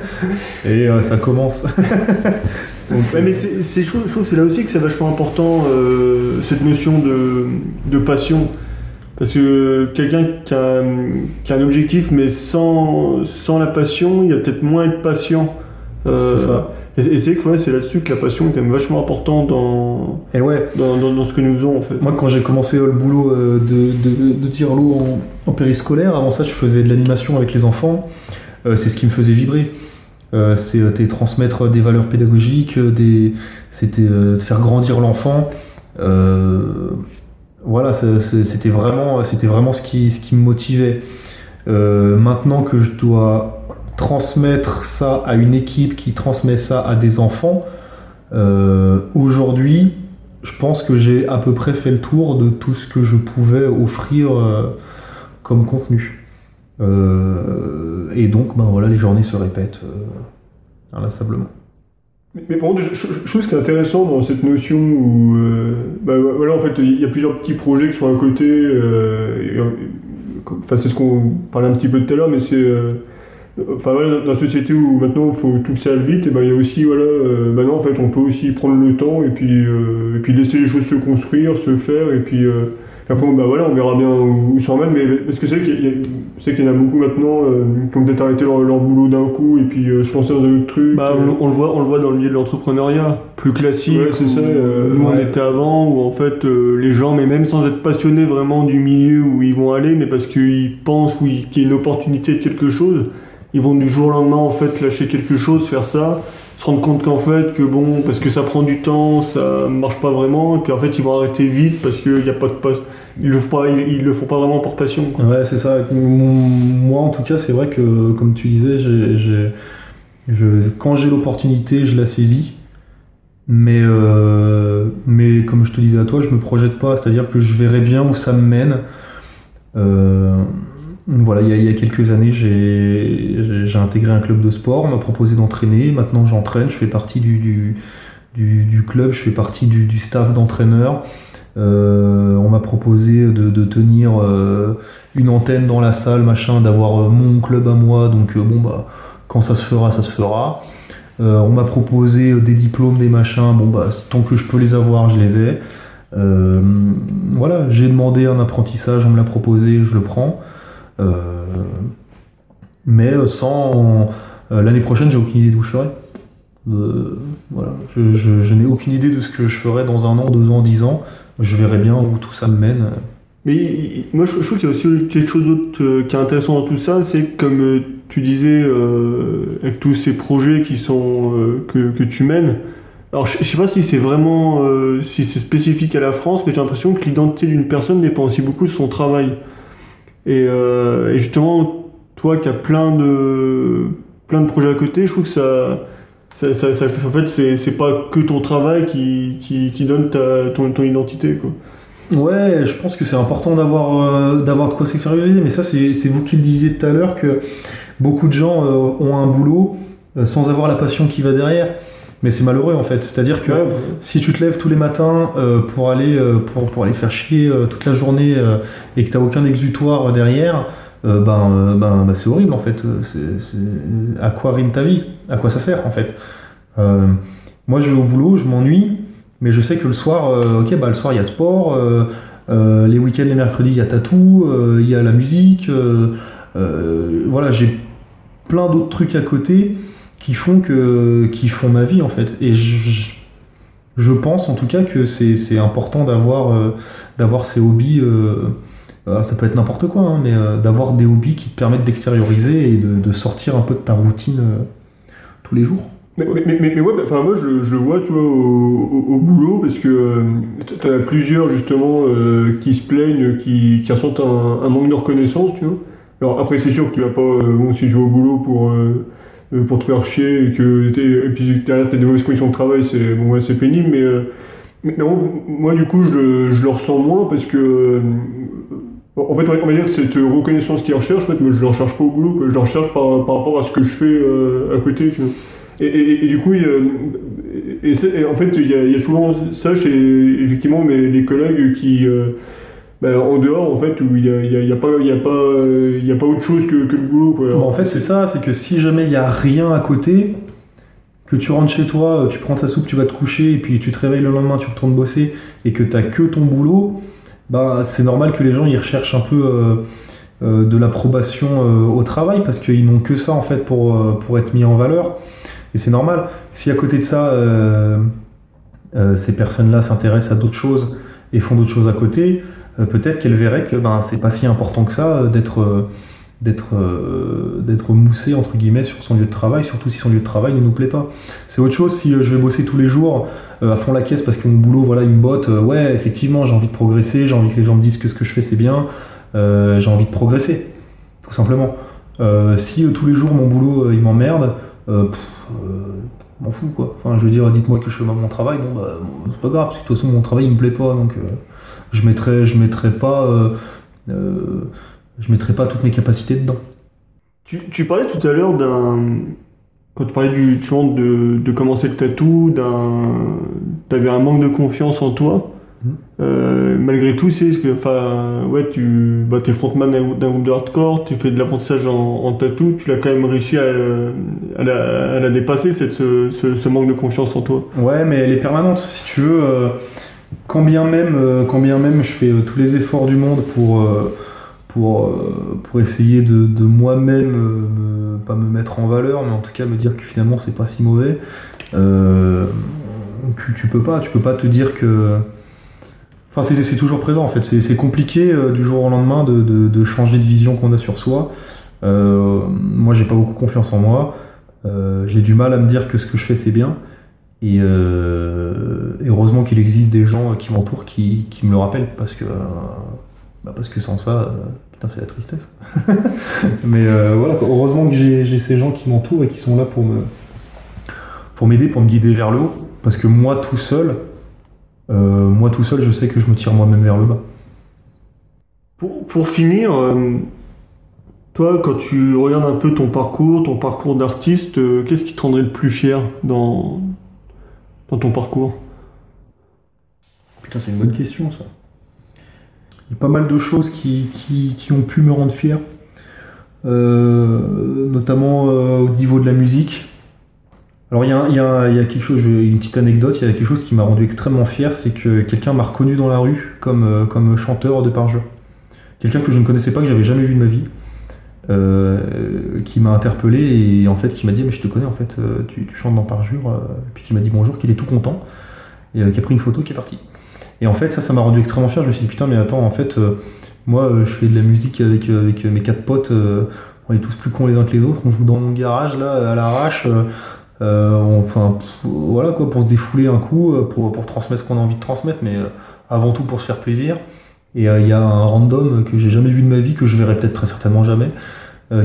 [laughs] et ça commence. [laughs] mais c'est, je, trouve, que c'est là aussi que c'est vachement important, euh, cette notion de, de, passion. Parce que quelqu'un qui a, qui a, un objectif, mais sans, sans la passion, il va peut-être moins être patient. Euh, c'est ça. Et, c'est que c'est là-dessus que la passion est quand même vachement importante dans, et ouais. dans, dans, ce que nous faisons en fait. Moi, quand j'ai commencé le boulot euh, de, de, de tir l'eau en, en périscolaire, avant ça, je faisais de l'animation avec les enfants. c'est ce qui me faisait vibrer. Euh, c'était transmettre des valeurs pédagogiques, des, c'était faire grandir l'enfant. Euh, voilà, c'était vraiment, ce qui, me motivait. Euh, maintenant que je dois transmettre ça à une équipe qui transmet ça à des enfants, aujourd'hui, je pense que j'ai à peu près fait le tour de tout ce que je pouvais offrir comme contenu. Et donc, ben voilà, les journées se répètent inlassablement. Mais, par contre, je, trouve ce qui est intéressant dans cette notion où, bah, voilà, en fait, il y a plusieurs petits projets qui sont à côté. enfin, c'est ce qu'on parlait un petit peu tout à l'heure, mais c'est Enfin dans la société où maintenant il faut tout ça vite, et ben il y a aussi voilà, euh, maintenant en fait on peut aussi prendre le temps et puis euh, et puis laisser les choses se construire, se faire et puis euh, après bah voilà on verra bien où ils s'emmènent mais parce que c'est qu'il y, qu'il y en a beaucoup maintenant qui ont peut-être arrêté leur, boulot d'un coup et puis se lancer dans un autre truc. Bah, on, le voit on le voit dans le milieu de l'entrepreneuriat plus classique. c'est ça. nous on était avant où en fait les gens mais même sans être passionnés vraiment du milieu où ils vont aller mais parce qu'ils pensent qu'il y a une opportunité de quelque chose ils vont du jour au lendemain en fait lâcher quelque chose, faire ça, se rendre compte qu'en fait que bon parce que ça prend du temps, ça marche pas vraiment, et puis en fait ils vont arrêter vite parce qu'il n'y a pas de ils le pas, ils, le font pas vraiment par passion. Ouais c'est ça. Moi en tout cas c'est vrai que comme tu disais, quand j'ai l'opportunité je la saisis. Mais, euh, mais comme je te disais à toi, je me projette pas, c'est-à-dire que je verrai bien où ça me mène. Euh, voilà, il y, a, quelques années, j'ai intégré un club de sport, on m'a proposé d'entraîner, maintenant j'entraîne, je fais partie du, du, club, je fais partie du, staff d'entraîneur. Euh, on m'a proposé de, tenir euh, une antenne dans la salle, machin, d'avoir euh, mon club à moi, donc bon bah quand ça se fera, ça se fera. on m'a proposé des diplômes, des machins, bon bah tant que je peux les avoir, je les ai. voilà, j'ai demandé un apprentissage, on me l'a proposé, je le prends. Mais sans. L'année prochaine, j'ai aucune idée d'où je serai. voilà. Je, n'ai aucune idée de ce que je ferai dans un an, deux ans, dix ans. Je verrai bien où tout ça me mène. Mais moi, je, trouve qu'il y a aussi quelque chose d'autre qui est intéressant dans tout ça, c'est comme tu disais, avec tous ces projets qui sont que, que, tu mènes. Alors, je, ne sais pas si c'est vraiment, si c'est spécifique à la France, mais j'ai l'impression que l'identité d'une personne dépend aussi beaucoup de son travail. Euh, et, justement, toi qui as plein de, plein de projets à côté, je trouve que ça, ça, ça, en fait, c'est pas que ton travail qui, qui, qui donne ta, ton, ton, identité. Quoi. Ouais, je pense que c'est important d'avoir euh, d'avoir de quoi s'extérioriser, mais ça, c'est vous qui le disiez tout à l'heure, que beaucoup de gens euh, ont un boulot sans avoir la passion qui va derrière. Mais c'est malheureux en fait. C'est-à-dire que si tu te lèves tous les matins euh, pour, aller, euh, pour, pour, aller faire chier euh, toute la journée et que tu n'as aucun exutoire derrière, ben, ben, ben c'est horrible en fait. À quoi rime ta vie? À quoi ça sert en fait? Moi je vais au boulot, je m'ennuie, mais je sais que le soir, ok, bah, le soir il y a sport, les week-ends, les mercredis il y a tatou, il y a la musique, voilà, j'ai plein d'autres trucs à côté qui font que qui font ma vie en fait. Et je, je pense en tout cas que c'est important d'avoir euh, d'avoir ces hobbies euh, ça peut être n'importe quoi hein, mais euh, d'avoir des hobbies qui te permettent d'extérioriser et de, sortir un peu de ta routine tous les jours. Mais, mais, ouais, bah, enfin moi je, vois tu vois au, boulot parce que tu as plusieurs justement qui se plaignent qui, qui ressentent un, manque de reconnaissance tu vois. Alors après c'est sûr que tu vas pas bon si tu vas au boulot pour euh, pour te faire chier et que et derrière t'as des mauvaises conditions de travail, c'est bon, ouais, pénible, mais, euh, moi du coup je, le ressens moins parce que euh, en fait on va dire que cette reconnaissance qu'ils recherchent, en fait, mais je ne la recherche pas au boulot, je la recherche par, par, rapport à ce que je fais à côté. Tu vois. Et, et, du coup, il et, en fait, il y, a, y, a, souvent ça chez effectivement mes, collègues qui, bah, en dehors, en fait, où il n'y a, y a, y a, pas, y a, pas, y a autre chose que, que le boulot. Quoi. en fait, c'est ça, c'est que si jamais il n'y a rien à côté, que tu rentres chez toi, tu prends ta soupe, tu vas te coucher, et puis tu te réveilles le lendemain, tu retournes bosser, et que tu n'as que ton boulot, bah, c'est normal que les gens ils recherchent un peu euh, euh, de l'approbation euh, au travail, parce qu'ils n'ont que ça, en fait, pour, pour être mis en valeur. Et c'est normal. Si à côté de ça, ces personnes-là s'intéressent à d'autres choses et font d'autres choses à côté, euh, peut-être qu'elle verrait que ben, c'est pas si important que ça euh, d'être euh, d'être moussé entre guillemets sur son lieu de travail, surtout si son lieu de travail ne nous plaît pas. C'est autre chose si je vais bosser tous les jours à fond la caisse parce que mon boulot voilà une botte. ouais, effectivement, j'ai envie de progresser, j'ai envie que les gens me disent que ce que je fais c'est bien, j'ai envie de progresser, tout simplement. si tous les jours mon boulot il m'emmerde, m'en fous quoi. Enfin, je veux dire, dites-moi que je fais mon travail, bon bah c'est pas grave, parce que de toute façon mon travail il me plaît pas donc je mettrai, je mettrai pas, euh, euh, je mettrai pas toutes mes capacités dedans. Tu, tu parlais tout à l'heure d'un. Quand tu parlais du, tu vois, de, de commencer le tatou, d'un, t'avais un manque de confiance en toi. Mhm. Euh, malgré tout, c'est ce que, enfin, ouais, tu, bah, t'es frontman d'un groupe de hardcore, tu fais de l'apprentissage en, en tatou, tu l'as quand même réussi à, à, la, à la dépasser, cette, ce, ce, ce manque de confiance en toi. Ouais, mais elle est permanente. Si tu veux, euh, quand, bien même, euh, quand bien même je fais tous les efforts du monde pour, pour, euh, pour essayer de, de moi-même, euh, pas me mettre en valeur, mais en tout cas me dire que finalement c'est pas si mauvais, euh, tu, tu peux pas. Tu peux pas te dire que. Enfin, c'est toujours présent en fait. C'est compliqué du jour au lendemain de, de- changer de vision qu'on a sur soi. Euh, moi, j'ai pas beaucoup confiance en moi. J'ai du mal à me dire que ce que je fais c'est bien. Et, et heureusement qu'il existe des gens qui m'entourent qui, qui me le rappellent parce que, bah parce que sans ça, euh, putain, c'est la tristesse. [laughs] Mais euh, voilà, heureusement que j'ai j'ai ces gens qui m'entourent et qui sont là pour me pour m'aider, pour me guider vers le haut. Parce que moi tout seul, euh, moi tout seul, je sais que je me tire moi-même vers le bas. Pour, pour finir, toi, quand tu regardes un peu ton parcours, ton parcours d'artiste, qu'est-ce qui te rendrait le plus fier dans, dans ton parcours? Putain, c'est une bonne question ça. Il y a pas mal de choses qui, ont pu me rendre fier, Euh, notamment euh, au niveau de la musique. Alors il y a, quelque chose, une petite anecdote, il y a quelque chose qui m'a rendu extrêmement fier, c'est que quelqu'un m'a reconnu dans la rue comme, euh, chanteur de parjure. Quelqu'un que je ne connaissais pas, que j'avais jamais vu de ma vie, qui m'a interpellé et en fait qui m'a dit mais je te connais en fait, tu, chantes dans parjure, puis qui m'a dit bonjour, qui était tout content et qui a pris une photo, qui est parti. Et en fait ça, ça m'a rendu extrêmement fier. Je me suis dit putain mais attends en fait euh, moi euh, je fais de la musique avec, euh, avec mes quatre potes, on est tous plus cons les uns que les autres, on joue dans mon garage là à l'arrache. enfin voilà quoi pour se défouler un coup, pour, pour transmettre ce qu'on a envie de transmettre, mais avant tout pour se faire plaisir. Et il y a un random que j'ai jamais vu de ma vie, que je verrai peut-être très certainement jamais,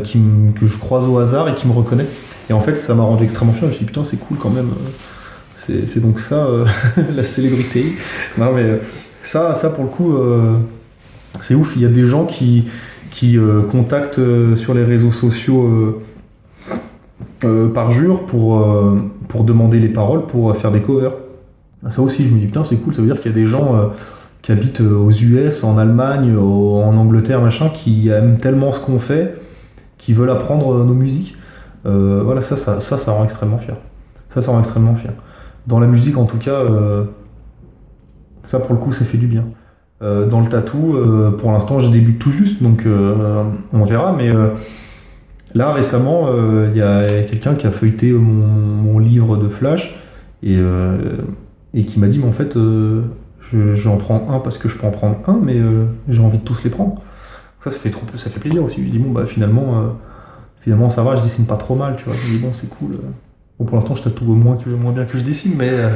qui que je croise au hasard et qui me reconnaît. Et en fait, ça m'a rendu extrêmement fier. Je me suis dit, putain, c'est cool quand même. C'est donc ça, euh, [laughs] la célébrité. Non, mais euh, ça, ça pour le coup, euh, c'est ouf. Il y a des gens qui, qui contactent sur les réseaux sociaux par jour pour, pour demander les paroles, pour faire des covers. Ah, Ça aussi, je me dis, putain, c'est cool. Ça veut dire qu'il y a des gens. qui habitent aux US, en Allemagne, en Angleterre, machin, qui aiment tellement ce qu'on fait, qui veulent apprendre nos musiques. Voilà, ça, ça, ça, ça rend extrêmement fier. Ça, ça rend extrêmement fier. Dans la musique, en tout cas, euh, ça, pour le coup, ça fait du bien. Euh, dans le tatou, euh, pour l'instant, je débute tout juste, donc on verra, mais là, récemment, il y a quelqu'un qui a feuilleté mon, livre de Flash et, qui m'a dit, mais en fait, euh, je- j'en prends un parce que je peux en prendre un, mais j'ai envie de tous les prendre. Ça, ça fait, trop, ça fait plaisir aussi. Je dis, bon, bah finalement, finalement ça va, je dessine pas trop mal, tu vois. Je dis, bon, c'est cool. Bon, pour l'instant, je tatoue moins, que, moins bien que je dessine, mais euh,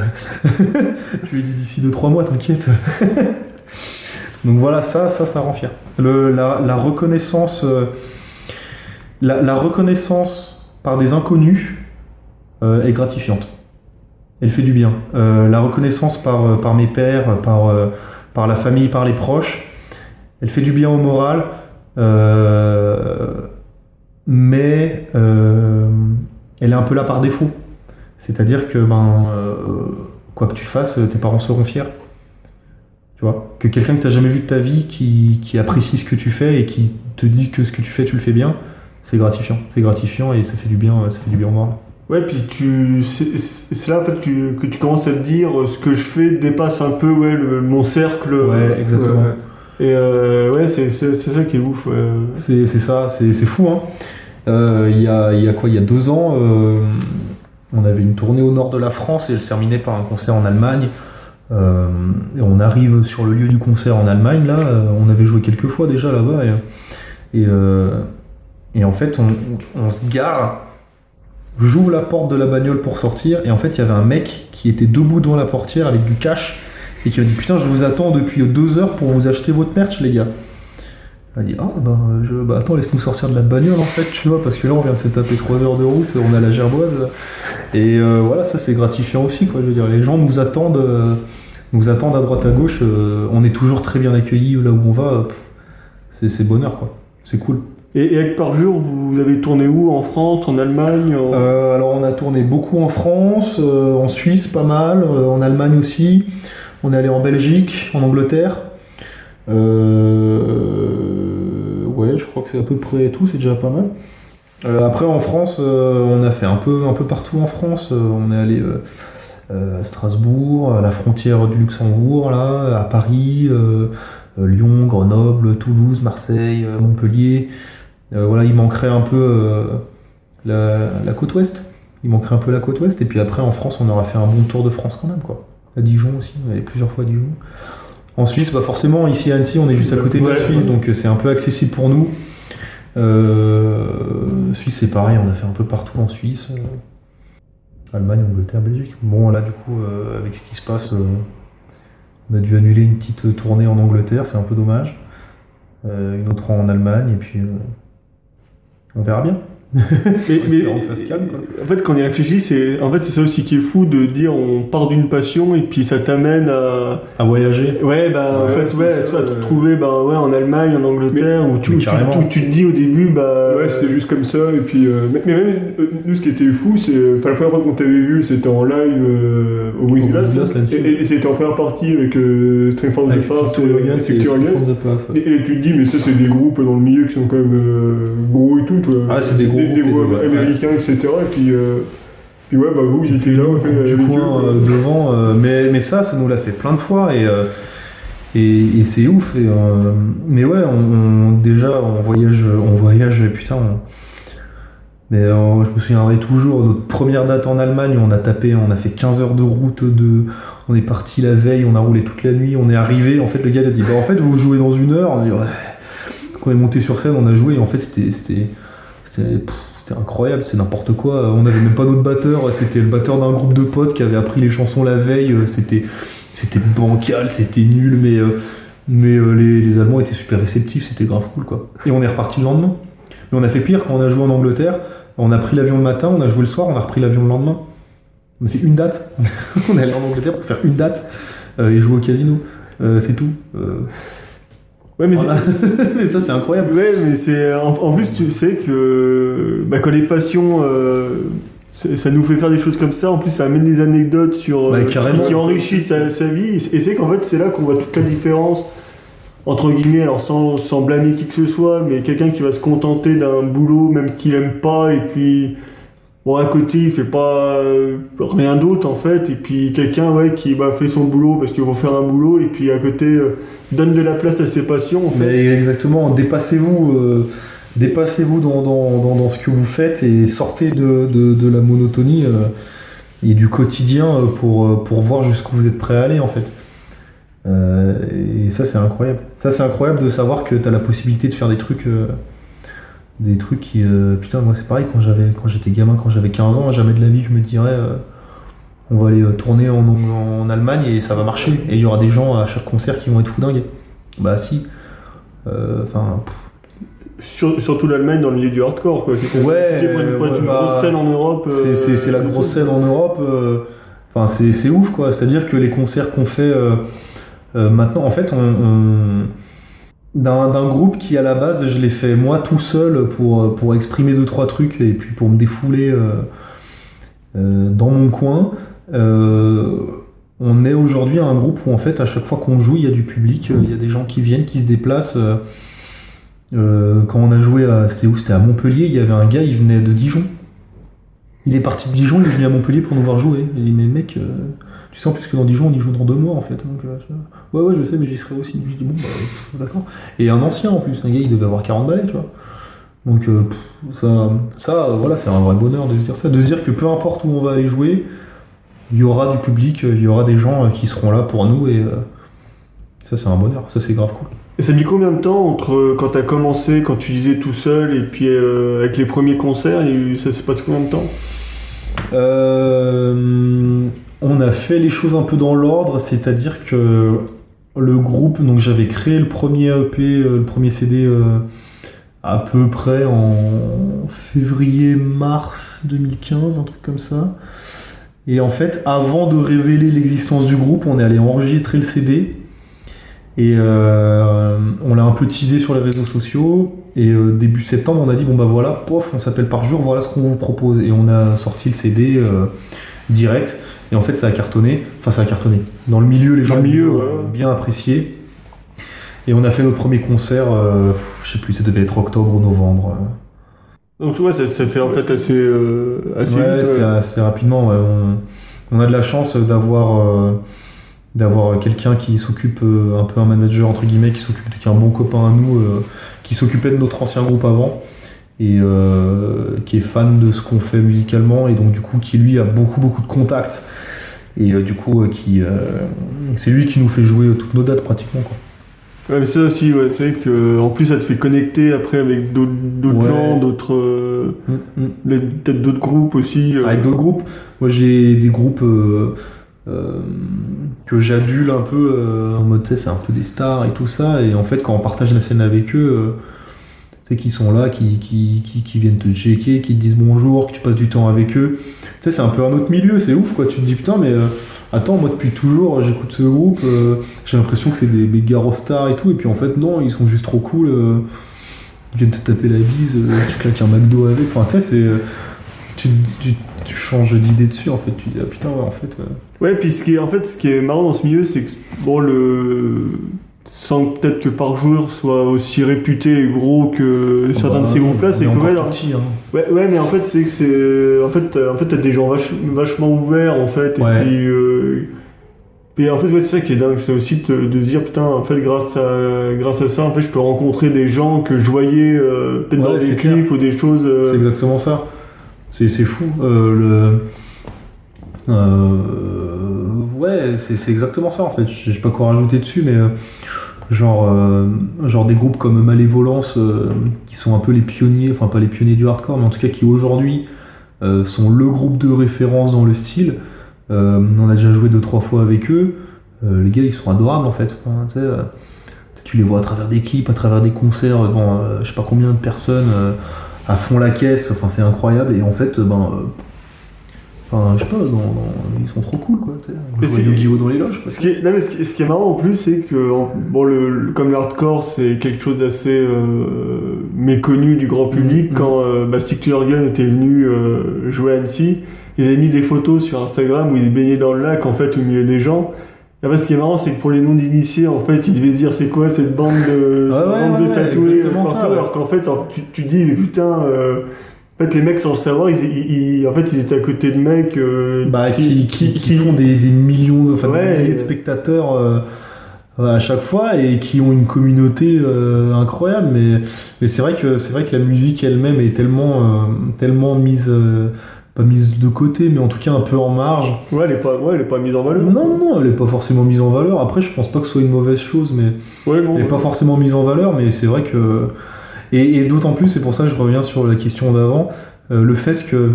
[laughs] je lui ai dit d'ici 2-3 mois, t'inquiète. [laughs] Donc voilà, ça, ça, ça rend fier. Le, la, reconnaissance, euh, la, reconnaissance par des inconnus euh, est gratifiante. Elle fait du bien. Euh, la reconnaissance par, par mes pères, par, par la famille, par les proches, elle fait du bien au moral. mais elle est un peu là par défaut. C'est-à-dire que ben, euh, quoi que tu fasses, tes parents seront fiers. Tu vois? Que quelqu'un que tu n'as jamais vu de ta vie, qui, qui apprécie ce que tu fais et qui te dit que ce que tu fais, tu le fais bien, c'est gratifiant. C'est gratifiant et ça fait du bien, ça fait du bien au moral. Ouais, puis tu, c'est là en fait tu- que tu commences à te dire euh, ce que je fais dépasse un peu ouais, le- mon cercle. Ouais, exactement. Ouais. Et euh, ouais, c'est ça qui est ouf. ouais. C'est ça, c'est c'est fou. Hein. Euh, Il y, a, il y a quoi Il y a deux ans, euh, on avait une tournée au nord de la France et elle se terminait par un concert en Allemagne. Euh, et on arrive sur le lieu du concert en Allemagne, là, on avait joué quelques fois déjà là-bas. Et, et, en fait, on, on- on se gare. J'ouvre la porte de la bagnole pour sortir, et en fait, il y avait un mec qui était debout devant la portière avec du cash et qui m'a dit Putain, je vous attends depuis deux heures pour vous acheter votre merch, les gars. Elle dit Ah, bah, je, bah attends, laisse-nous sortir de la bagnole en fait, tu vois, parce que là, on vient de se taper trois heures de route, on a la gerboise. Et euh, voilà, ça, c'est gratifiant aussi, quoi. Je veux dire, les gens nous attendent, euh, nous attendent à droite à gauche, euh, on est toujours très bien accueillis là où on va. C'est c'est bonheur, quoi. C'est cool. Et, et par jour, vous avez tourné où? En France, en Allemagne en- Euh, alors on a tourné beaucoup en France, euh, en Suisse pas mal, euh, en Allemagne aussi. On est allé en Belgique, en Angleterre. Euh, ouais, je crois que c'est à peu près tout, c'est déjà pas mal. Euh, après en France, euh, on a fait un peu, un peu partout en France. On est allé à Strasbourg, à la frontière du Luxembourg, là, à Paris, Lyon, Grenoble, Toulouse, Marseille, Montpellier. Voilà, il manquerait un peu la, la côte ouest. Il manquerait un peu la côte ouest. Et puis après, en France, on aura fait un bon tour de France quand même, quoi. À Dijon aussi, on est allé plusieurs fois à Dijon. En Suisse, bah forcément, ici à Annecy, on est juste à côté de la. Suisse, donc euh, c'est un peu accessible pour nous. Euh, Suisse, c'est pareil, on a fait un peu partout en Suisse. euh, Allemagne, Angleterre, Belgique. Bon, là, du coup, euh, avec ce qui se passe, on a dû annuler une petite tournée en Angleterre, c'est un peu dommage. Une autre en Allemagne, et puis on verra bien. [laughs] Mais, espérons que ça se calme, quoi. En fait, quand on y réfléchit, c'est en fait c'est ça aussi qui est fou de dire on part d'une passion et puis ça t'amène à À voyager. ouais bah en Ouais, fait c'est ouais ça, tu vas te ouais. retrouver bah ouais en Allemagne, en Angleterre où tu, mais tu, carrément. tu- tu te dis au début bah Ouais, c'était juste comme ça. Et puis, euh, mais, mais même euh, nous, ce qui était fou, c'est la première fois qu'on t'avait vu, c'était en live euh, au l'Annecy. Et, et c'était en première partie avec euh, Past Steve et- et de. Et, tu te dis, mais ça, c'est des groupes dans le milieu qui sont quand même gros et tout. Toi. Ah, c'est des gros groupes, Des, groupes ouais. américains, etc. Et puis, euh, puis ouais, bah vous, j'étais là, du coin euh, devant, euh, mais, mais ça, ça nous l'a fait plein de fois et, et, et c'est ouf. Et, euh, mais ouais, on, on- déjà, on voyage, on voyage, putain. on- mais euh, je me souviendrai toujours, notre première date en Allemagne, on a tapé, on a fait 15 heures de route, de, on est parti la veille, on a roulé toute la nuit, on est arrivé, en fait le gars il a dit, bah en fait vous jouez dans une heure, on a dit, ouais. Quand on est monté sur scène, on a joué, et en fait c'était, c'était, incroyable, c'est n'importe quoi, on n'avait même pas notre batteur, c'était le batteur d'un groupe de potes qui avait appris les chansons la veille, euh, c'était, bancal, c'était nul, mais, euh, mais euh, les, les Allemands étaient super réceptifs, c'était grave cool quoi. Et on est reparti le lendemain. Mais on a fait pire quand on a joué en Angleterre, on a pris l'avion le matin, on a joué le soir, on a repris l'avion le lendemain. On a fait une date. [laughs] on est allé en Angleterre pour faire une date et jouer au casino. C'est tout. Ouais mais c'est- voilà. [laughs] mais ça c'est incroyable. Ouais, mais c'est en, en plus tu sais que bah, quand les passions euh, ça nous fait faire des choses comme ça. En plus, ça amène des anecdotes sur Bah, euh, qui, qui enrichissent sa, sa vie. Et c'est qu'en fait, c'est là qu'on voit toute la différence entre guillemets, alors sans, sans blâmer qui que ce soit, mais quelqu'un qui va se contenter d'un boulot même qu'il aime pas et puis bon à côté il fait pas euh, rien d'autre en fait et puis quelqu'un ouais qui bah, fait son boulot parce qu'il va faire un boulot et puis à côté euh, donne de la place à ses passions. Mais exactement, dépassez-vous. euh, Dépassez-vous dans, dans, dans, ce que vous faites et sortez de, de, de la monotonie et du quotidien pour, pour voir jusqu'où vous êtes prêt à aller en fait. Et ça c'est incroyable. Ça c'est incroyable de savoir que tu as la possibilité de faire des trucs des trucs qui euh, putain moi c'est pareil quand j'avais quand j'étais gamin quand j'avais 15 ans jamais de la vie je me dirais euh, on va aller euh, tourner en, en Allemagne et ça va marcher et il y aura des gens à chaque concert qui vont être foudingues. Bah si. Enfin Sur- surtout l'Allemagne dans le milieu du hardcore quoi. Ouais, ouais, une bah, grosse scène en Europe. euh, C'est- la grosse scène en Europe. Enfin, c'est c'est ouf, quoi. C'est-à-dire que les concerts qu'on fait maintenant, en fait, on, on- d'un groupe qui, à la base, je l'ai fait moi tout seul pour, exprimer deux, trois trucs et puis pour me défouler euh, euh, dans mon coin. euh, on est aujourd'hui un groupe où, en fait, à chaque fois qu'on joue, il y a du public, il y a des gens qui viennent, qui se déplacent. quand on a joué à. C'était à Montpellier, il y avait un gars, il venait de Dijon. Il est parti de Dijon, il est venu à Montpellier pour nous voir jouer. Il dit, mais mec, tu en plus que dans Dijon, on y joue dans deux mois en fait. Donc, je- ouais, ouais, je sais, mais j'y serai aussi. Je dis, bon, bah, d'accord. Et un ancien en plus, un gars, il devait avoir 40 balais, tu vois. Donc, euh, ça, ça euh, voilà, c'est un vrai bonheur de se dire ça. De se dire que peu importe où on va aller jouer, il y aura du public, euh, il y aura des gens qui seront là pour nous et euh, ça, c'est un bonheur. Ça, c'est grave cool. Et ça a mis combien de temps entre quand t'as commencé, quand tu disais tout seul, et puis euh, avec les premiers concerts, ça s'est passé combien de temps? Euh, on a fait les choses un peu dans l'ordre, c'est-à-dire que le groupe, donc j'avais créé le premier EP, euh, le premier CD euh, à peu près en février-mars 2015, un truc comme ça. Et en fait, avant de révéler l'existence du groupe, on est allé enregistrer le CD. Et euh, on l'a un peu teasé sur les réseaux sociaux. Et début septembre, on a dit bon bah voilà, pof, on s'appelle par jour, voilà ce qu'on vous propose. Et on a sorti le CD direct. Et en fait, ça a cartonné. Enfin, ça a cartonné. Dans le milieu, les gens le milieu, ont bien apprécié. Et on a fait notre premier concert, euh, je sais plus, ça devait être octobre ou novembre. euh. Donc ouais, ça, ça fait en fait assez, euh, assez Ouais, vite, ouais. assez rapidement. ouais. On, on a de la chance d'avoir euh, d'avoir quelqu'un qui s'occupe, un peu un manager entre guillemets, qui s'occupe, qui est un bon copain à nous, qui s'occupait de notre ancien groupe avant et euh, qui est fan de ce qu'on fait musicalement et donc du coup qui lui a beaucoup beaucoup de contacts et euh, du coup euh, qui c'est lui qui nous fait jouer toutes nos dates pratiquement quoi. Ouais, mais ça aussi, ouais, c'est vrai que en plus ça te fait connecter après avec d'autres Ouais. gens, d'autres, Mm, mm. peut-être d'autres groupes aussi. Avec d'autres groupes. Moi, j'ai des groupes que j'adule un peu en mode, c'est un peu des stars et tout ça. Et en fait, quand on partage la scène avec eux, qui sont là, qui, qui, qui, viennent te checker, qui te disent bonjour, que tu passes du temps avec eux. Tu sais, c'est un peu un autre milieu, c'est ouf, quoi. Tu te dis, putain, mais euh, attends, moi, depuis toujours, j'écoute ce groupe, euh, j'ai l'impression que c'est des méga stars et tout. Et puis, en fait, non, ils sont juste trop cool. euh, ils viennent te taper la bise, tu claques un McDo avec. Enfin, tu sais, c'est. tu, tu, changes d'idée dessus en fait. Tu dis ah putain ouais en fait. Ouais, puis ce qui est, en fait, ce qui est marrant dans ce milieu, c'est que bon, le sans peut-être que par jour soit aussi réputé et gros que certains bah, de ces groupes-là, c'est est que ouais, petit, hein. Ouais, ouais, mais en fait, c'est que c'est. En fait, t'as- en fait, t'as des gens vach- vachement ouverts, en fait. Et Ouais. puis. euh, puis en fait, ouais, c'est ça qui est dingue. C'est aussi de, dire, putain, en fait, grâce à, grâce à ça, en fait, je peux rencontrer des gens que je voyais euh, peut-être dans des clips ou des choses. euh, C'est exactement ça. C'est fou. Euh, le... ouais, c'est exactement ça en fait. Je sais pas quoi rajouter dessus, mais euh, genre, euh, genre des groupes comme Malévolence, euh, qui sont un peu les pionniers, enfin pas les pionniers du hardcore, mais en tout cas qui aujourd'hui sont le groupe de référence dans le style. On a déjà joué deux trois fois avec eux. Les gars, ils sont adorables en fait. Tu les vois à travers des clips, à travers des concerts devant je sais pas combien de personnes. à fond la caisse, enfin c'est incroyable et en fait ben enfin je sais pas dans- dans- ils sont trop cool quoi, c'est- Yu-Gi-Oh dans les loges quoi. Ce qui est, non, mais ce qui, ce qui est marrant en plus, c'est que bon, le, le- comme l'hardcore, c'est quelque chose d'assez euh, méconnu du grand public. Mhm. Quand euh, bah, Stick to Your Gun était venu euh, jouer à Annecy, ils avaient mis des photos sur Instagram où ils baignaient dans le lac en fait au milieu des gens. Et après, ce qui est marrant, c'est que pour les non-initiés, en fait, ils devaient se dire c'est quoi cette bande de, Ouais, ouais, bande ouais, de ouais, tatoués partout, ça, ouais. alors qu'en fait, tu, tu dis mais putain. Euh, en fait, les mecs, sans le savoir, ils, ils- ils- en fait, ils étaient à côté de mecs euh, Bah, qui, qui, qui font des, des millions, de, enfin, des Ouais. milliers de spectateurs euh, à chaque fois et qui ont une communauté euh, incroyable. Mais, mais c'est vrai que c'est vrai que la musique elle-même est tellement euh, tellement mise euh, pas mise de côté, mais en tout cas un peu en marge. Ouais, elle est pas, ouais, elle est pas mise en valeur. Non, non, elle est pas forcément mise en valeur. Après, je pense pas que ce soit une mauvaise chose, mais Ouais, non. Elle n'est pas forcément mise en valeur, mais c'est vrai que. Et, et d'autant plus, c'est pour ça que je reviens sur la question d'avant, euh, le fait que.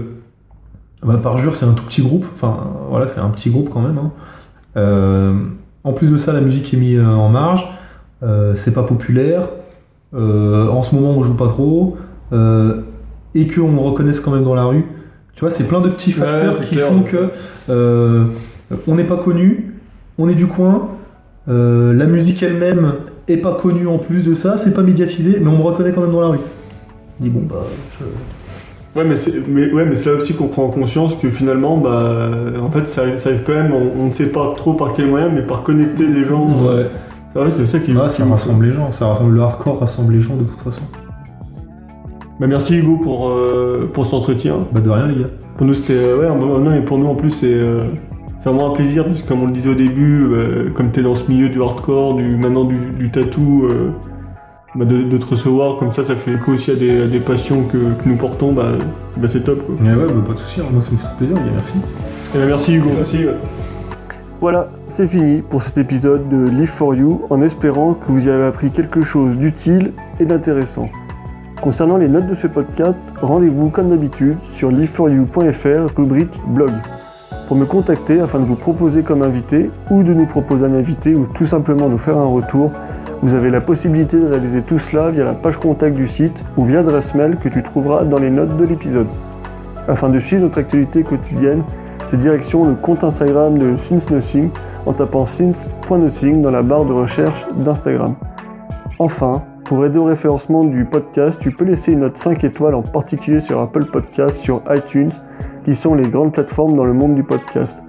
Bah, Parjure, c'est un tout petit groupe, enfin voilà, c'est un petit groupe quand même. hein. Euh, en plus de ça, la musique est mise euh, en marge, c'est pas populaire, en ce moment on joue pas trop, et qu'on me reconnaisse quand même dans la rue. Tu vois, c'est plein de petits facteurs qui clair. font que on n'est pas connu, on est du coin, euh, la musique elle-même est pas connue en plus de ça, c'est pas médiatisé, mais on me reconnaît quand même dans la rue. Je dis bon bah. je- Ouais, mais c'est mais, ouais, mais c'est là aussi qu'on prend conscience que finalement, bah, en fait, ça, ça arrive quand même, on, on ne sait pas trop par quel moyen, mais par connecter les gens. Ouais. Ah ouais, c'est ça qui Ah, ça ouf. rassemble les gens, ça rassemble le hardcore, rassemble les gens de toute façon. Bah, merci Hugo pour, euh, pour cet entretien. Bah de rien les gars. Pour nous, c'était. euh, Ouais, non, mais pour nous en plus, c'est. euh, c'est vraiment un plaisir parce que comme on le disait au début, euh, comme tu es dans ce milieu du hardcore, du, maintenant du, du tatou, euh, bah, de, de te recevoir comme ça, ça fait écho aussi à des, à des passions que, que nous portons, bah, bah, c'est top. Quoi. Mais ouais, bah pas de soucis, hein. moi ça me fait trop plaisir, merci. Et bah, merci Hugo. Merci. ouais. Voilà, c'est fini pour cet épisode de Live for You, en espérant que vous y avez appris quelque chose d'utile et d'intéressant. Concernant les notes de ce podcast, rendez-vous comme d'habitude sur liveforyou.fr, rubrique blog, pour me contacter afin de vous proposer comme invité ou de nous proposer un invité ou tout simplement nous faire un retour. Vous avez la possibilité de réaliser tout cela via la page contact du site ou via adresse mail que tu trouveras dans les notes de l'épisode. Afin de suivre notre actualité quotidienne, c'est direction le compte Instagram de Since Nothing en tapant since.nothing dans la barre de recherche d'Instagram. Enfin, pour aider au référencement du podcast, tu peux laisser une note 5 étoiles en particulier sur Apple Podcast, sur iTunes, qui sont les grandes plateformes dans le monde du podcast.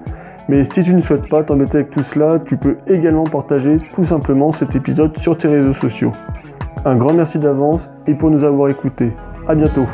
Mais si tu ne souhaites pas t'embêter avec tout cela, tu peux également partager tout simplement cet épisode sur tes réseaux sociaux. Un grand merci d'avance et pour nous avoir écoutés. A bientôt